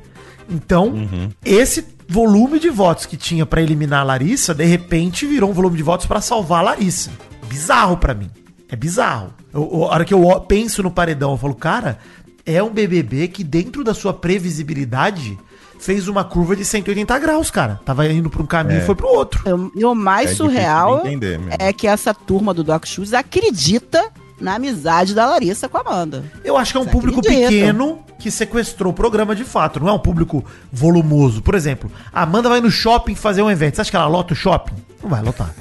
Então, esse volume de votos que tinha pra eliminar a Larissa, de repente virou um volume de votos pra salvar a Larissa. Bizarro pra mim. É bizarro. Eu- eu- a hora que eu penso no paredão, eu falo, cara, é um BBB que dentro da sua previsibilidade fez uma curva de 180 graus, cara. Tava indo pra um caminho e foi pro outro. E o mais É surreal entender é que essa turma do Doc Shoes acredita na amizade da Larissa com a Amanda. Eu acho que é um Você público acredita? pequeno que sequestrou o programa de fato. Não é um público volumoso. Por exemplo, a Amanda vai no shopping fazer um evento. Você acha que ela lota o shopping? Não vai lotar.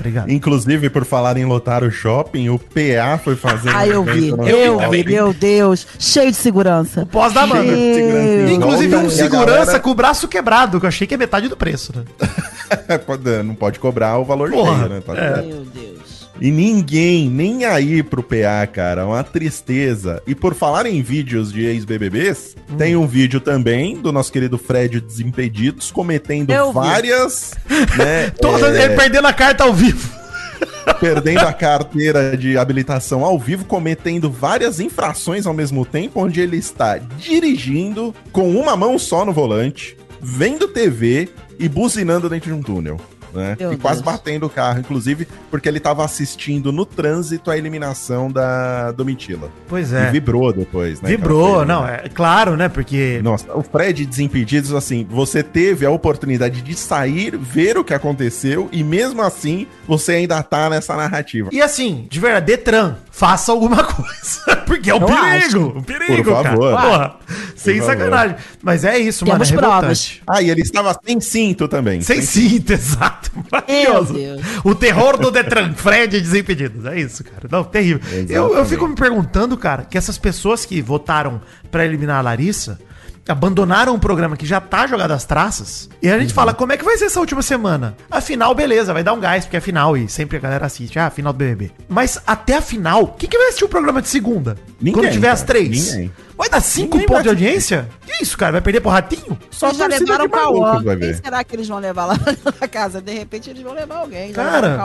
Obrigado. Inclusive, por falar em lotar o shopping, o PA foi fazer Ah, eu vi. Eu vi, meu Deus. Cheio de segurança. Pós da segurança. Inclusive um segurança galera- com o braço quebrado, que eu achei que é metade do preço, né? Pode- Não pode cobrar o valor Porra, cheio, né? Tá certo. Meu Deus. E ninguém, nem aí pro PA, cara, uma tristeza. E por falar em vídeos de ex-BBBs, Hum. tem um vídeo também do nosso querido Fred Desimpedidos, cometendo Eu várias, né, é, ele perdendo a carta ao vivo. perdendo a carteira de habilitação ao vivo, cometendo várias infrações ao mesmo tempo, onde ele está dirigindo com uma mão só no volante, vendo TV e buzinando dentro de um túnel. Né? Meu e quase Deus. batendo o carro, inclusive, porque ele estava assistindo no trânsito a eliminação da Domitila. Pois E é. vibrou depois, né? Vibrou, não, né? é claro, né? Porque. Nossa, o Fred Desimpedidos, assim, você teve a oportunidade de sair, ver o que aconteceu, e mesmo assim, você ainda tá nessa narrativa. E assim, de verdade, Detran, faça alguma coisa. Porque é um Eu perigo. acho. Um perigo, Por favor. cara. Porra, sem favor. sacanagem. Mas é isso, mano. Temos é provas. Ah, e ele estava sem cinto também. Sem cinto, exato. Maravilhoso. Deus. O terror do Detran, Fred Desimpedidos. É isso, cara. Não, terrível. Eu, eu fico me perguntando, cara, que essas pessoas que votaram pra eliminar a Larissa abandonaram um programa que já tá jogado às traças. E a gente fala, como é que vai ser essa última semana? Afinal, beleza, vai dar um gás, porque é final e sempre a galera assiste. Ah, final do BBB. Mas até a final, quem que vai assistir o programa de segunda? Ninguém, Quando tiver cara, as três? ninguém. Vai dar cinco Ninguém pontos de audiência? Que isso, cara? Vai perder pro ratinho? Só eles já a levaram o Cauã. Quem será que eles vão levar lá na casa? De repente eles vão levar alguém. Já Cara,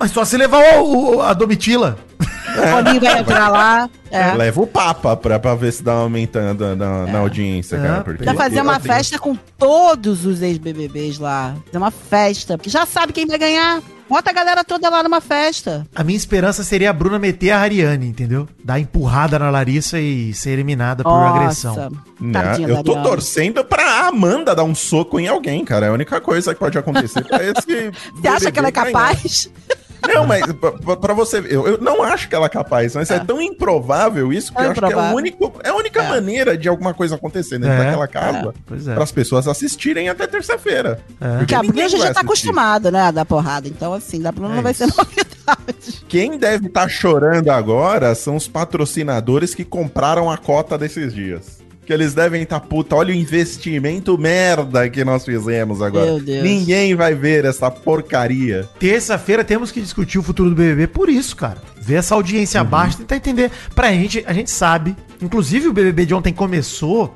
mas só se levar o, o- a Domitila. O Boninho vai entrar lá. É. Leva o Papa pra, pra ver se dá uma aumentando na, na audiência, É, cara. Porque Vai fazer uma tenho- festa com todos os ex-BBBs lá. Fazer uma festa. Porque já sabe quem vai ganhar. Bota a galera toda lá numa festa. A minha esperança seria a Bruna meter a Ariane, entendeu? Dar empurrada na Larissa e ser eliminada por agressão. Né, Tadinha eu tô torcendo pra Amanda dar um soco em alguém, cara. É a única coisa que pode acontecer pra esse. Você acha que ela é capaz? Não, mas pra você ver, eu, eu não acho que ela é capaz, mas é, tão improvável isso que É eu acho que é, o improvável. único, é a única É. maneira de alguma coisa acontecer dentro É, daquela casa Pois é. para as pessoas assistirem até terça-feira. É. Porque Porque a Bruna já, tá assistir. acostumada, né, a dar porrada. Então, assim, da Bruna É não vai ser novidade. Quem deve estar chorando agora são os patrocinadores que compraram a cota desses dias. Que eles devem estar, puta, olha o investimento merda que nós fizemos agora. Meu Deus. Ninguém vai ver essa porcaria. Terça-feira temos que discutir o futuro do BBB por isso, cara. Ver essa audiência baixa, tentar entender. Pra gente, a gente sabe. Inclusive, o BBB de ontem começou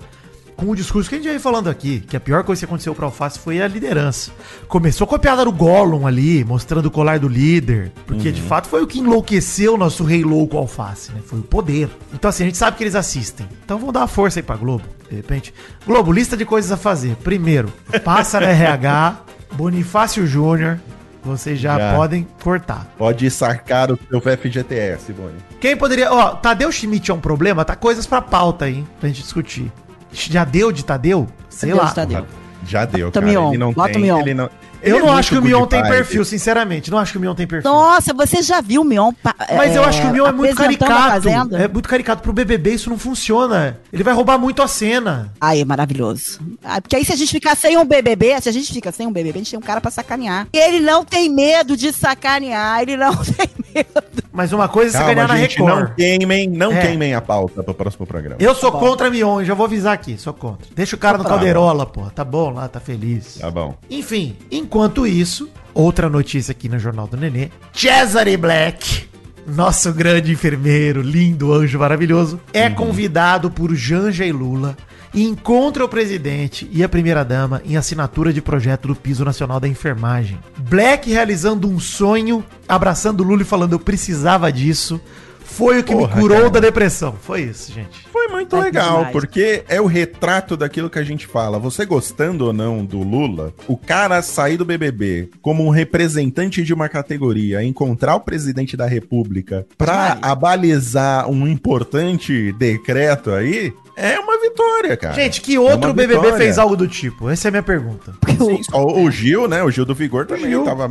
com o discurso que a gente já vem falando aqui, que a pior coisa que aconteceu pro Alface foi a liderança. Começou com a piada do Gollum ali, mostrando o colar do líder, porque de fato foi o que enlouqueceu o nosso rei louco Alface, né? Foi o poder. Então assim, a gente sabe que eles assistem. Então vamos dar uma força aí pra Globo, de repente. Globo, lista de coisas a fazer. Primeiro, passa na RH, Bonifácio Júnior, vocês já, Já. podem cortar. Pode sacar o seu FGTS, Boni. Quem poderia. Ó, Tadeu Schmidt é um problema? Tá coisas pra pauta aí, pra gente discutir. Já deu de Tadeu? Sei Tadeu lá. de Tadeu. Já deu, Bota cara. Mion, Ele não bota tem, Mion. ele não... Eu ele não é acho que o Mion tem perfil, sinceramente. Não acho que o Mion tem perfil. Nossa, você já viu o Mion? pa- Mas eu acho que o Mion é muito caricato. É muito caricato. Pro BBB isso não funciona. Ele vai roubar muito a cena. Aí, maravilhoso. Ah, porque aí se a gente ficar sem um BBB, se a gente fica sem um BBB, a gente tem um cara pra sacanear. Ele não tem medo de sacanear, ele não tem medo. Mas uma coisa é você Calma, ganhar na gente, Record. não queimem, não É. queimem a pauta pro próximo programa. Eu sou Tá contra Mion, já vou avisar aqui, sou contra. Deixa o cara no Tá Calderola, pô. Tá bom lá, tá feliz. Tá bom. Enfim, enquanto isso, outra notícia aqui no Jornal do Nenê. Cesare Black, nosso grande enfermeiro, lindo, anjo maravilhoso, é convidado por Janja e Lula e encontra o presidente e a primeira-dama em assinatura de projeto do Piso Nacional da Enfermagem. Black realizando um sonho, abraçando Lula e falando eu precisava disso. Foi o que Porra, me curou cara. da depressão. Foi isso, gente. Foi muito que legal, demais. porque é o retrato daquilo que a gente fala. Você gostando ou não do Lula, o cara sair do BBB como um representante de uma categoria, encontrar o presidente da República pra Demais. abalizar um importante decreto aí, é uma vitória, cara. Gente, que É outro uma BBB vitória. fez algo do tipo? Essa é a minha pergunta. Sim, só o Gil, né? O Gil do Vigor também Gil. tava.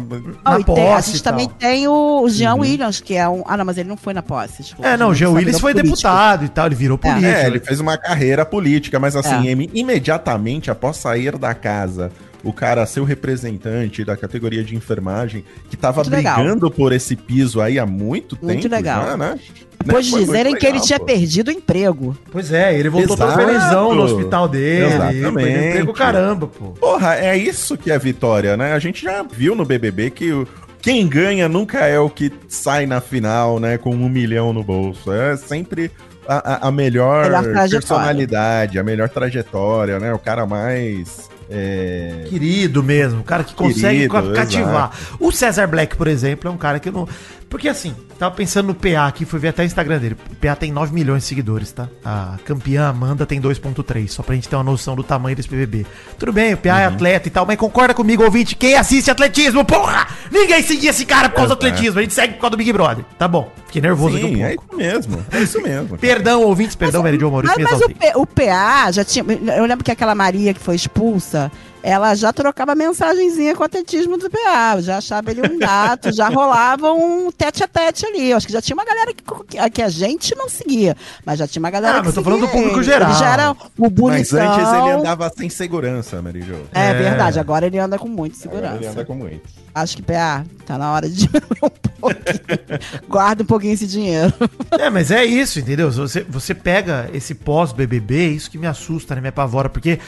Ah, Na e tem- a posse gente e tal. também tem o, o Jean Williams, que é um. Ah, não, mas ele não foi na posse. desculpa. É, não, o Jean Sabedor Willis foi político. deputado e tal, ele virou É. político. É, ele fez uma carreira política, mas assim, É. im- imediatamente após sair da casa, o cara ser o representante da categoria de enfermagem, que tava Muito legal. brigando por esse piso aí há muito, Muito tempo legal. já, né? Depois de muito dizerem que ele legal, tinha pô. perdido o emprego. Pois é, ele voltou todo Exato. felizão no hospital dele. Exatamente. Ele pegou caramba, pô. Porra, é isso que é vitória, né? A gente já viu no BBB que o, quem ganha nunca é o que sai na final, né, com um milhão no bolso. É sempre a, a- a melhor, Melhor personalidade, a melhor trajetória, né? O cara mais. É, Querido mesmo, o cara que consegue Querido, ca- cativar. O César Black, por exemplo, é um cara que eu não. Porque assim, tava pensando no PA aqui, fui ver até o Instagram dele. O PA tem 9 milhões de seguidores, tá? A campeã Amanda tem 2,3, só pra gente ter uma noção do tamanho desse BBB. Tudo bem, o PA Uhum. é atleta e tal, mas concorda comigo, ouvinte, quem assiste atletismo, porra! Ninguém seguia esse cara por causa do Exato. atletismo, a gente segue por causa do Big Brother. Tá bom, fiquei nervoso aqui um Sim, pouco. é isso mesmo. É isso mesmo. Perdão, ouvintes, perdão, Jo Maurício, Mas, mas o. P- o PA já tinha. Eu lembro que aquela Maria que foi expulsa, ela já trocava mensagenzinha com o atletismo do PA. Eu já achava ele um gato, já rolava um tete a tete ali. Eu acho que já tinha uma galera que, que, a gente não seguia. Mas já tinha uma galera Ah, que mas eu tô falando do público geral. Ele já era o bonitão. Mas antes ele andava sem segurança, Mary Jo. É, É. verdade, agora ele anda com muita Agora segurança. Ele anda com muito. Acho que, PA, tá na hora de diminuir um pouquinho. Guarda um pouquinho esse dinheiro. É, mas é isso, entendeu? Você, você pega esse pós-BBB, isso que me assusta, né? Me apavora, porque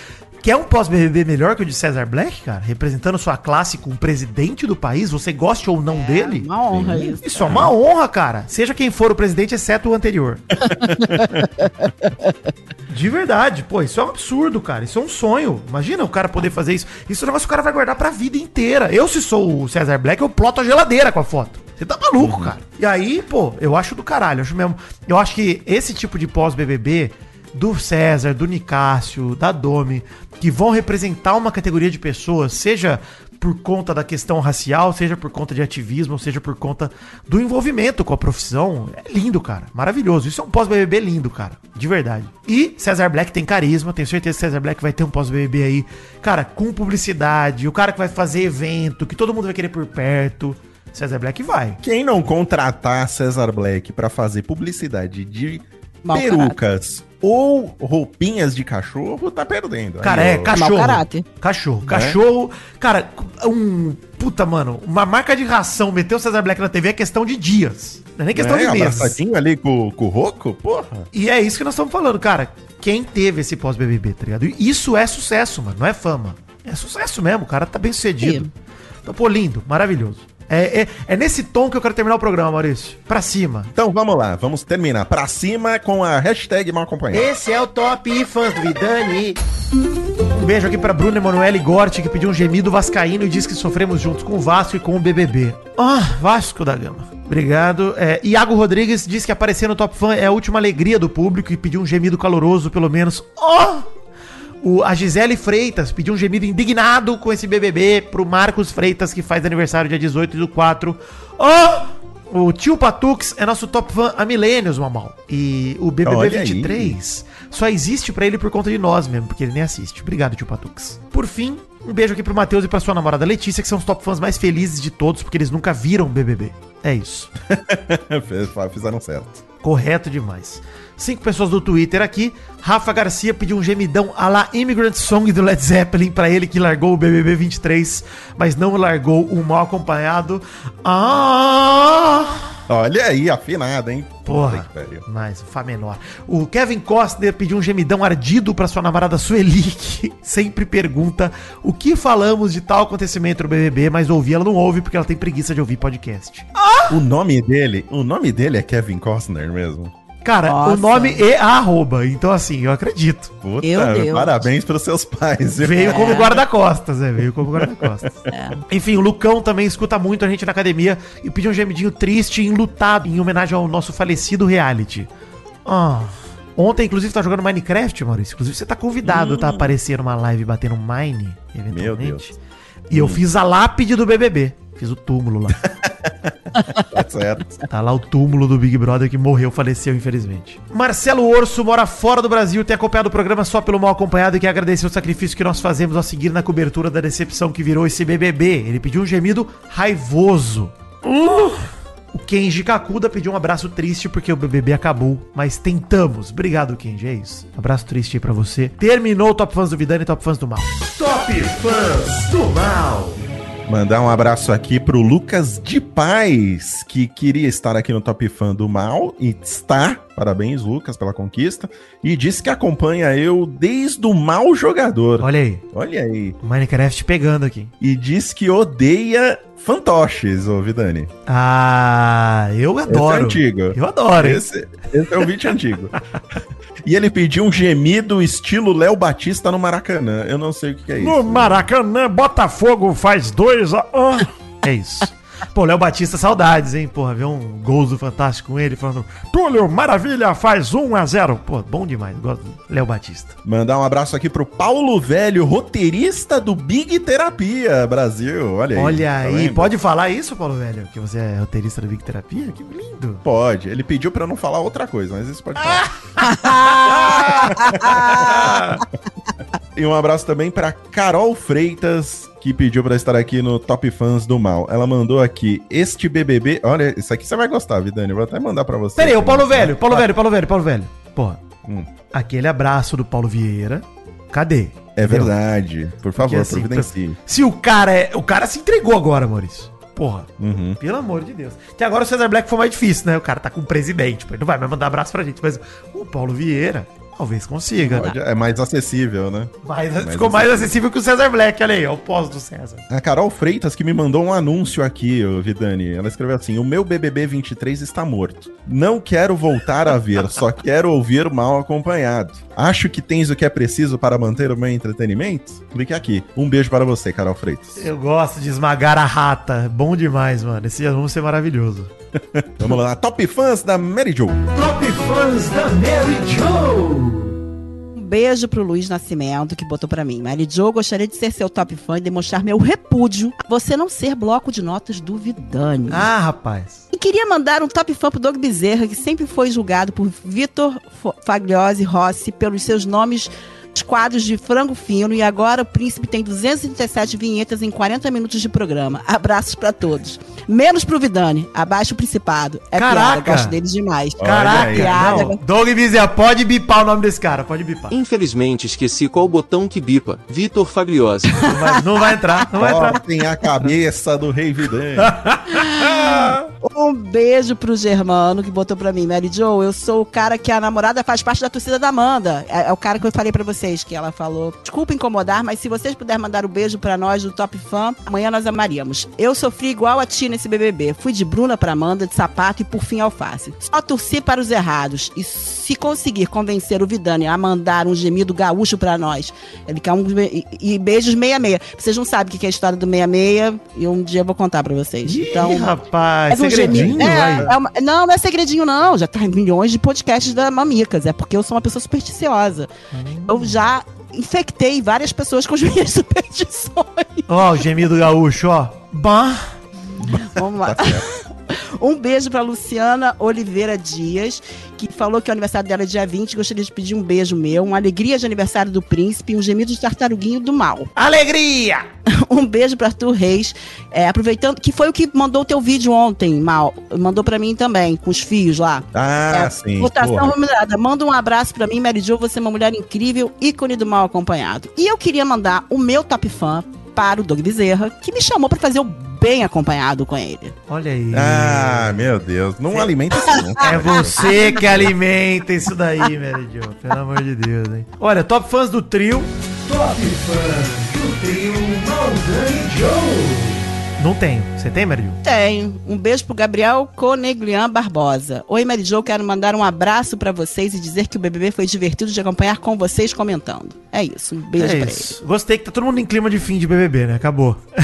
quer um pós-BBB melhor que o de Cesar Black, cara? Representando sua classe com o presidente do país, você goste ou não dele? É Uma honra isso. Isso é uma honra, cara. Seja quem for o presidente, exceto o anterior. De verdade, pô, isso é um absurdo, cara. Isso é um sonho. Imagina o cara poder fazer isso. Isso é um negócio que o cara vai guardar pra vida inteira. Eu, se sou o Cesar Black, eu ploto a geladeira com a foto. Você tá maluco, cara. E aí, pô, eu acho do caralho. Eu acho mesmo. Eu acho que esse tipo de pós-BBB do César, do Nicásio, da Domi, que vão representar uma categoria de pessoas, seja por conta da questão racial, seja por conta de ativismo, seja por conta do envolvimento com a profissão, é lindo, cara. Maravilhoso. Isso é um pós-BBB lindo, cara. De verdade. E Cesar Black tem carisma, tenho certeza que Cesar Black vai ter um pós-BBB aí, cara, com publicidade, o cara que vai fazer evento, que todo mundo vai querer por perto. Cesar Black vai. Quem não contratar Cesar Black pra fazer publicidade de Mau perucas ou roupinhas de cachorro, tá perdendo. Cara, Aí, é ó. cachorro. Mau caráter. Cachorro. Cachorro. Cara, um. Puta, mano. Uma marca de ração meter o Cesar Black na TV é questão de dias. Não é nem questão É, de meses. abraçadinho ali com, com o Roco, porra. E é isso que nós estamos falando, cara. Quem teve esse pós-BBB, tá ligado? E Isso é sucesso, mano. Não é fama. É sucesso mesmo. O cara tá bem sucedido. Então, pô, lindo. Maravilhoso. É, é, é nesse tom que eu quero terminar o programa, Maurício. Pra cima. Então vamos lá, vamos terminar pra cima com a hashtag mal acompanhado. Esse é o Top Fãs do Vidani. Um beijo aqui pra Bruna Emanuele Gorte, que pediu um gemido vascaíno e diz que sofremos juntos com o Vasco e com o BBB. Ah, Vasco da Gama. Obrigado. É, Iago Rodrigues diz que aparecer no Top Fã é a última alegria do público e pediu um gemido caloroso, pelo menos. Oh! O, a Gisele Freitas pediu um gemido indignado com esse BBB pro Marcos Freitas, que faz aniversário dia 18 do 4. Oh! O tio Patux é nosso top fã há milênios, Mamal. E o BBB Olha 23 só existe pra ele por conta de nós mesmo, porque ele nem assiste. Obrigado, tio Patux. Por fim, um beijo aqui pro Matheus e pra sua namorada Letícia, que são os top fãs mais felizes de todos, porque eles nunca viram BBB. É isso. Fizeram certo. Correto demais. Cinco pessoas do Twitter aqui. Rafa Garcia pediu um gemidão a la Immigrant Song do Led Zeppelin pra ele que largou o BBB 23, mas não largou o mal acompanhado. Ah! Olha aí, afinada, hein? Porra, mas Fá menor. O Kevin Costner pediu um gemidão ardido pra sua namorada Sueli, que sempre pergunta o que falamos de tal acontecimento no BBB, mas ouvir ela não ouve porque ela tem preguiça de ouvir podcast. O nome dele, o nome dele é Kevin Costner mesmo. Cara, o Nossa. nome é a arroba, então assim, eu acredito. Puta, Meu parabéns pros seus pais. viu? Veio É. como guarda-costas, né? Veio como guarda-costas. Enfim, o Lucão também escuta muito a gente na academia e pediu um gemidinho triste e enlutado em homenagem ao nosso falecido reality. Ah. Ontem, inclusive, tá jogando Minecraft, Maurício. Inclusive, você tá convidado a tá aparecer numa live batendo um Mine, eventualmente. Meu Deus. E eu fiz a lápide do BBB. Fiz o túmulo lá. Tá certo. Tá lá o túmulo do Big Brother que morreu, faleceu, infelizmente. Marcelo Orso mora fora do Brasil, tem acompanhado o programa só pelo mal acompanhado e quer agradecer o sacrifício que nós fazemos ao seguir na cobertura da decepção que virou esse BBB. Ele pediu um gemido raivoso. Uh! O Kenji Kakuda pediu um abraço triste porque o BBB acabou, mas tentamos. Obrigado, Kenji, é isso. Abraço triste aí pra você. Terminou o Top Fãs do Vidani e Top Fãs do Mal. Top Fãs do Mal. Mandar um abraço aqui pro Lucas de Paz, que queria estar aqui no Top Fã do Mal e está. Parabéns, Lucas, pela conquista. E disse que acompanha eu desde o mal jogador. Olha aí, Olha aí. Minecraft pegando aqui. E diz que odeia fantoches, ô Vidani. Ah, eu adoro. Esse é antigo. Eu adoro? Esse, esse é o vídeo antigo. E ele pediu um gemido estilo Léo Batista no Maracanã. Eu não sei o que, que é No isso. Maracanã, Botafogo faz dois a... Ah. É isso. Pô, Léo Batista, saudades, hein? Porra, ver um gol Fantástico com ele falando Túlio, maravilha, faz 1 a 0 Pô, bom demais, gosto do Léo Batista. Mandar um abraço aqui pro Paulo Velho, roteirista do Big Terapia Brasil. Olha aí. Olha tá aí, vendo? pode falar isso, Paulo Velho? Que você é roteirista do Big Terapia? Que lindo. Pode. Ele pediu pra não falar outra coisa, mas isso pode falar. e um abraço também pra Carol Freitas, que pediu pra estar aqui no Top Fãs do Mal. Ela mandou aqui, este BBB... Olha, isso aqui você vai gostar, Vidani. Vou até mandar pra você. Pera aí, o Paulo Velho, Paulo Velho, Paulo Velho, Paulo Velho. Porra, Hum. aquele abraço do Paulo Vieira, cadê? É Entendeu? verdade. Por favor, Porque, assim, providencie. Se o cara é. O cara se entregou agora, Maurício. Porra. Uhum. Pelo amor de Deus. Que agora o Cesar Black foi mais difícil, né? O cara tá com o presidente, pô, ele não vai mais mandar abraço pra gente. Mas o Paulo Vieira, talvez consiga. Pode- é mais acessível, né? Mas Mais ficou mais acessível que o Cesar Black, olha aí, ó, o pós do César. A Carol Freitas que me mandou um anúncio aqui, Vidani. Ela escreveu assim: O meu BBB 23 está morto. Não quero voltar a ver, só quero ouvir mal acompanhado. Acho que tens o que é preciso para manter o meu entretenimento? Clique aqui. Um beijo para você, Carol Freitas. Eu gosto de esmagar a rata. Bom demais, mano. Esse anúncio é maravilhoso. Vamos lá. Top fãs da Mary Jo. Top Fãs da Mary Jo. Um beijo pro Luiz Nascimento, que botou pra mim. Mary Jo, gostaria de ser seu top fã e demonstrar meu repúdio a você não ser bloco de notas do Vidani. Ah, rapaz. E queria mandar um top fã pro Doug Bezerra, que sempre foi julgado por Vitor Fagliose Rossi pelos seus nomes quadros de frango fino e agora o príncipe tem 237 vinhetas em 40 minutos de programa. Abraços pra todos. Menos pro Vidani, abaixo o principado. É Caraca! piada, gosto dele demais. Caraca, aí. Piada. não. Doug Bezerra, pode bipar o nome desse cara, pode bipar. Infelizmente esqueci qual botão que bipa. Vitor Fagliose. Não vai, não vai entrar, não vai entrar. tem a cabeça do Rei Vidani. Um beijo pro Germano que botou pra mim, Mary Jo. Eu sou o cara que a namorada faz parte da torcida da Amanda. É, é o cara que eu falei pra vocês, que ela falou. Desculpa incomodar, mas se vocês puderem mandar um beijo pra nós do Top Fã, amanhã nós amaríamos. Eu sofri igual a ti nesse BBB. Fui de Bruna pra Amanda, de sapato e por fim alface. Só torci para os errados. E se conseguir convencer o Vidani a mandar um gemido gaúcho pra nós, ele quer um. E, e beijos meia-meia. Vocês não sabem o que é a história do meia-meia e um dia eu vou contar pra vocês. Ih, Então. rapaz, Mas um segredinho, é, é uma- não, não é segredinho, não. Já tá em milhões de podcasts da Mamicas. É porque eu sou uma pessoa supersticiosa. Hum. Eu já infectei várias pessoas com as minhas superstições. Ó, o gemido gaúcho, ó. Bah. Vamos lá. Um beijo pra Luciana Oliveira Dias, que falou que o aniversário dela é dia 20. Gostaria de pedir um beijo meu, uma alegria de aniversário do príncipe e um gemido de tartaruguinho do mal. Alegria! Um beijo pra Arthur Reis. É, aproveitando, que foi o que mandou o teu vídeo ontem, Mal. Mandou pra mim também, com os fios lá. Ah, É, sim. Votação porra. remunerada. Manda um abraço pra mim, Mary Jo. Você é uma mulher incrível, ícone do mal acompanhado. E eu queria mandar o meu top fã para o Doug Bezerra, que me chamou pra fazer o bem acompanhado com ele. Olha aí. Ah, meu Deus. Não alimenta assim, não. É você que alimenta isso daí, Mary Jo. Pelo amor de Deus, hein? Olha, top fãs do trio. Top Fãs do trio Maldani Joe. Não tenho. Você tem, Mary Jo? Tenho. Um beijo pro Gabriel Coneglian Barbosa. Oi, Mary Jo, quero mandar um abraço pra vocês e dizer que o BBB foi divertido de acompanhar com vocês comentando. É isso, um beijo é pra isso. Gostei que tá todo mundo em clima de fim de BBB, né? Acabou.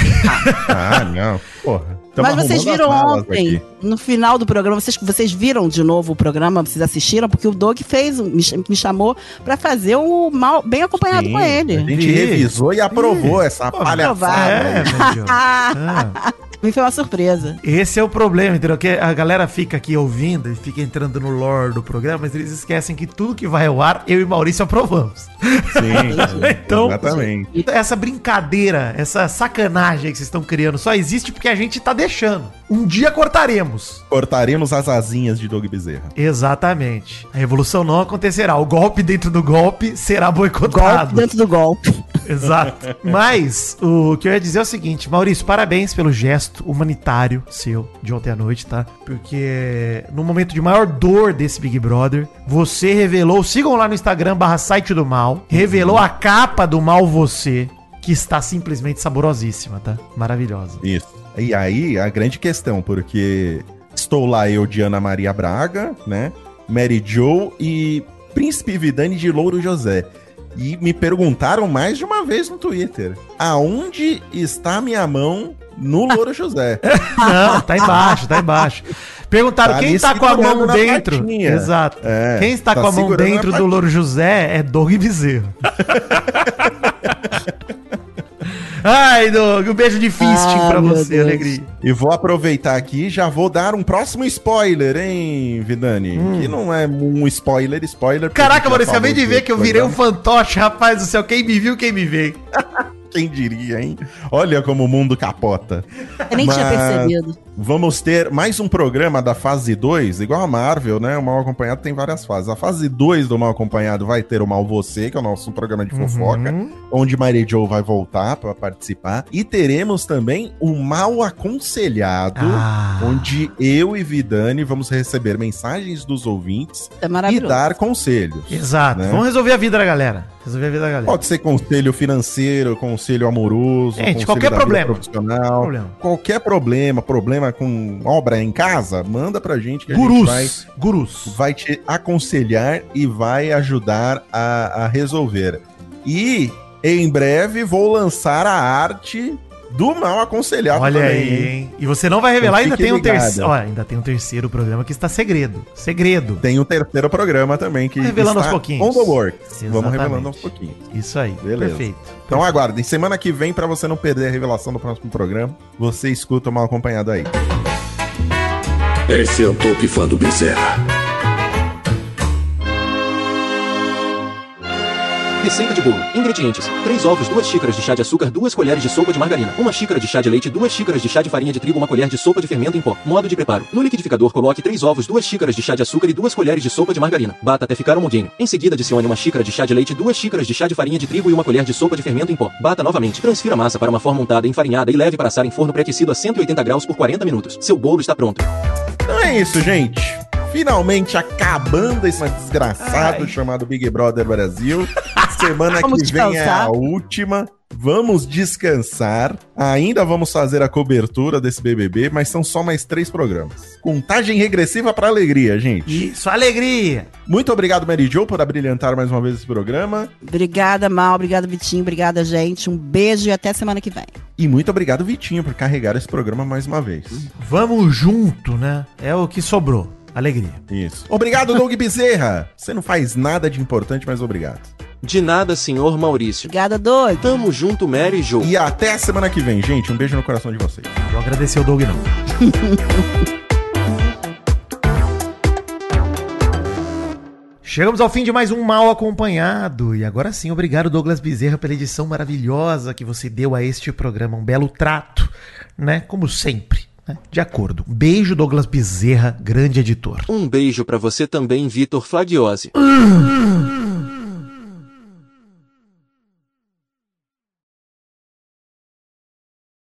Ah, não. Porra. Mas vocês viram ontem, aqui. no final do programa, vocês, vocês viram de novo o programa, vocês assistiram, porque o Doug fez, um- me, me chamou pra fazer o mal bem acompanhado Sim, com ele. A gente revisou e aprovou essa aprovar. palhaçada. É, Me foi uma surpresa. Esse é o problema, entendeu? Que a galera fica aqui ouvindo e fica entrando no lore do programa, mas eles esquecem que tudo que vai ao ar, eu e Maurício aprovamos. Sim, Então, exatamente. Essa brincadeira, essa sacanagem que vocês estão criando só existe porque a gente tá deixando. Um dia cortaremos. Cortaremos as asinhas de Doug Bezerra. Exatamente. A revolução não acontecerá. O golpe dentro do golpe será Golpe boicotado. dentro do golpe. Exato. Mas o que eu ia dizer é o seguinte, Maurício, parabéns pelo gesto humanitário seu de ontem à noite, tá? Porque no momento de maior dor desse Big Brother, você revelou, sigam lá no Instagram barra site do mal, revelou a capa do mal você, que está simplesmente saborosíssima, tá? Maravilhosa. Isso. E aí, a grande questão, porque estou lá eu de Ana Maria Braga, né? Mary Joe e Príncipe Vidani de Louro José. E me perguntaram mais de uma vez no Twitter: aonde está minha mão no Louro José? Não, tá embaixo, tá embaixo. Perguntaram Tá quem ali tá com a mão dentro. patinha. Exato. É, quem está tá com a mão dentro do. Louro José é Doug Bezerro. Ai, Doug, um beijo de fisting Ah, pra você, Deus. alegria. E vou aproveitar aqui e já vou dar um próximo spoiler, hein, Vidani? Que não é um spoiler, spoiler. Hum. Caraca, Maurício, acabei de ver que eu virei um fantoche, rapaz do céu. Quem me viu, quem me vê. Quem diria, hein? Olha como o mundo capota. Eu nem tinha Mas- percebido. Vamos ter mais um programa da fase 2, igual a Marvel, né? O Mal Acompanhado tem várias fases. A fase 2 do Mal Acompanhado vai ter o Mal Você, que é o nosso programa de fofoca, Uhum. onde Mary Jo vai voltar para participar. E teremos também o Mal Aconselhado, Ah. onde eu e Vidani vamos receber mensagens dos ouvintes É e dar conselhos. Exato. né? Vamos resolver a vida da galera. Resolver a vida da galera. Pode ser conselho financeiro, conselho amoroso, Gente, conselho qualquer da vida problema. profissional. Problema. Qualquer problema, problema com obra em casa, manda pra gente que a gente vai, Gurus. Gurus. vai te aconselhar e vai ajudar a, a resolver. E em breve vou lançar a arte do mal aconselhado Olha também, aí, hein? E você não vai revelar, Então ainda tem um terceiro. Olha, ainda tem um terceiro programa que está segredo. Segredo. Tem um terceiro programa também que Revelando está aos pouquinhos. on the works. Vamos revelando aos pouquinhos. Isso aí. Beleza. Perfeito. Então aguardem. Semana que vem, pra você não perder a revelação do próximo programa, você escuta o mal acompanhado aí. Esse é o Top Fã do Bezerra. Receita de bolo. Ingredientes: 3 ovos, 2 xícaras de chá de açúcar, 2 colheres de sopa de margarina, 1 xícara de chá de leite, 2 xícaras de chá de farinha de trigo, 1 colher de sopa de fermento em pó. Modo de preparo: no liquidificador coloque 3 ovos, 2 xícaras de chá de açúcar e 2 colheres de sopa de margarina. Bata até ficar homogêneo. Em seguida, adicione 1 xícara de chá de leite, 2 xícaras de chá de farinha de trigo e 1 colher de sopa de fermento em pó. Bata novamente. Transfira a massa para uma forma untada e enfarinhada e leve para assar em forno pré-aquecido a 180 graus por 40 minutos. Seu bolo está pronto. Então é isso, gente. Finalmente acabando esse desgraçado Ai. chamado Big Brother Brasil. Semana Vamos que vem é a última. Vamos descansar. Ainda vamos fazer a cobertura desse BBB, mas são só mais três programas. Contagem regressiva para alegria, gente. Isso, alegria. Muito obrigado, Mary Jo, por abrilhantar mais uma vez esse programa. Obrigada, Mal. Obrigada, Vitinho. Obrigada, gente. Um beijo e até semana que vem. E muito obrigado, Vitinho, por carregar esse programa mais uma vez. Vamos junto, né? É o que sobrou. Alegria. Isso. Obrigado, Doug Bezerra. Você não faz nada de importante, mas obrigado. De nada, senhor Maurício. Obrigada, doido. Tamo junto, Mary Jo. E até a semana que vem, gente. Um beijo no coração de vocês. Vou agradecer o Doug, não. Chegamos ao fim de mais um Mal Acompanhado. E agora sim, obrigado, Douglas Bezerra, pela edição maravilhosa que você deu a este programa. Um belo trato, né? Como sempre. Né? De acordo. Beijo, Douglas Bezerra, grande editor. Um beijo pra você também, Vitor Flagiosi.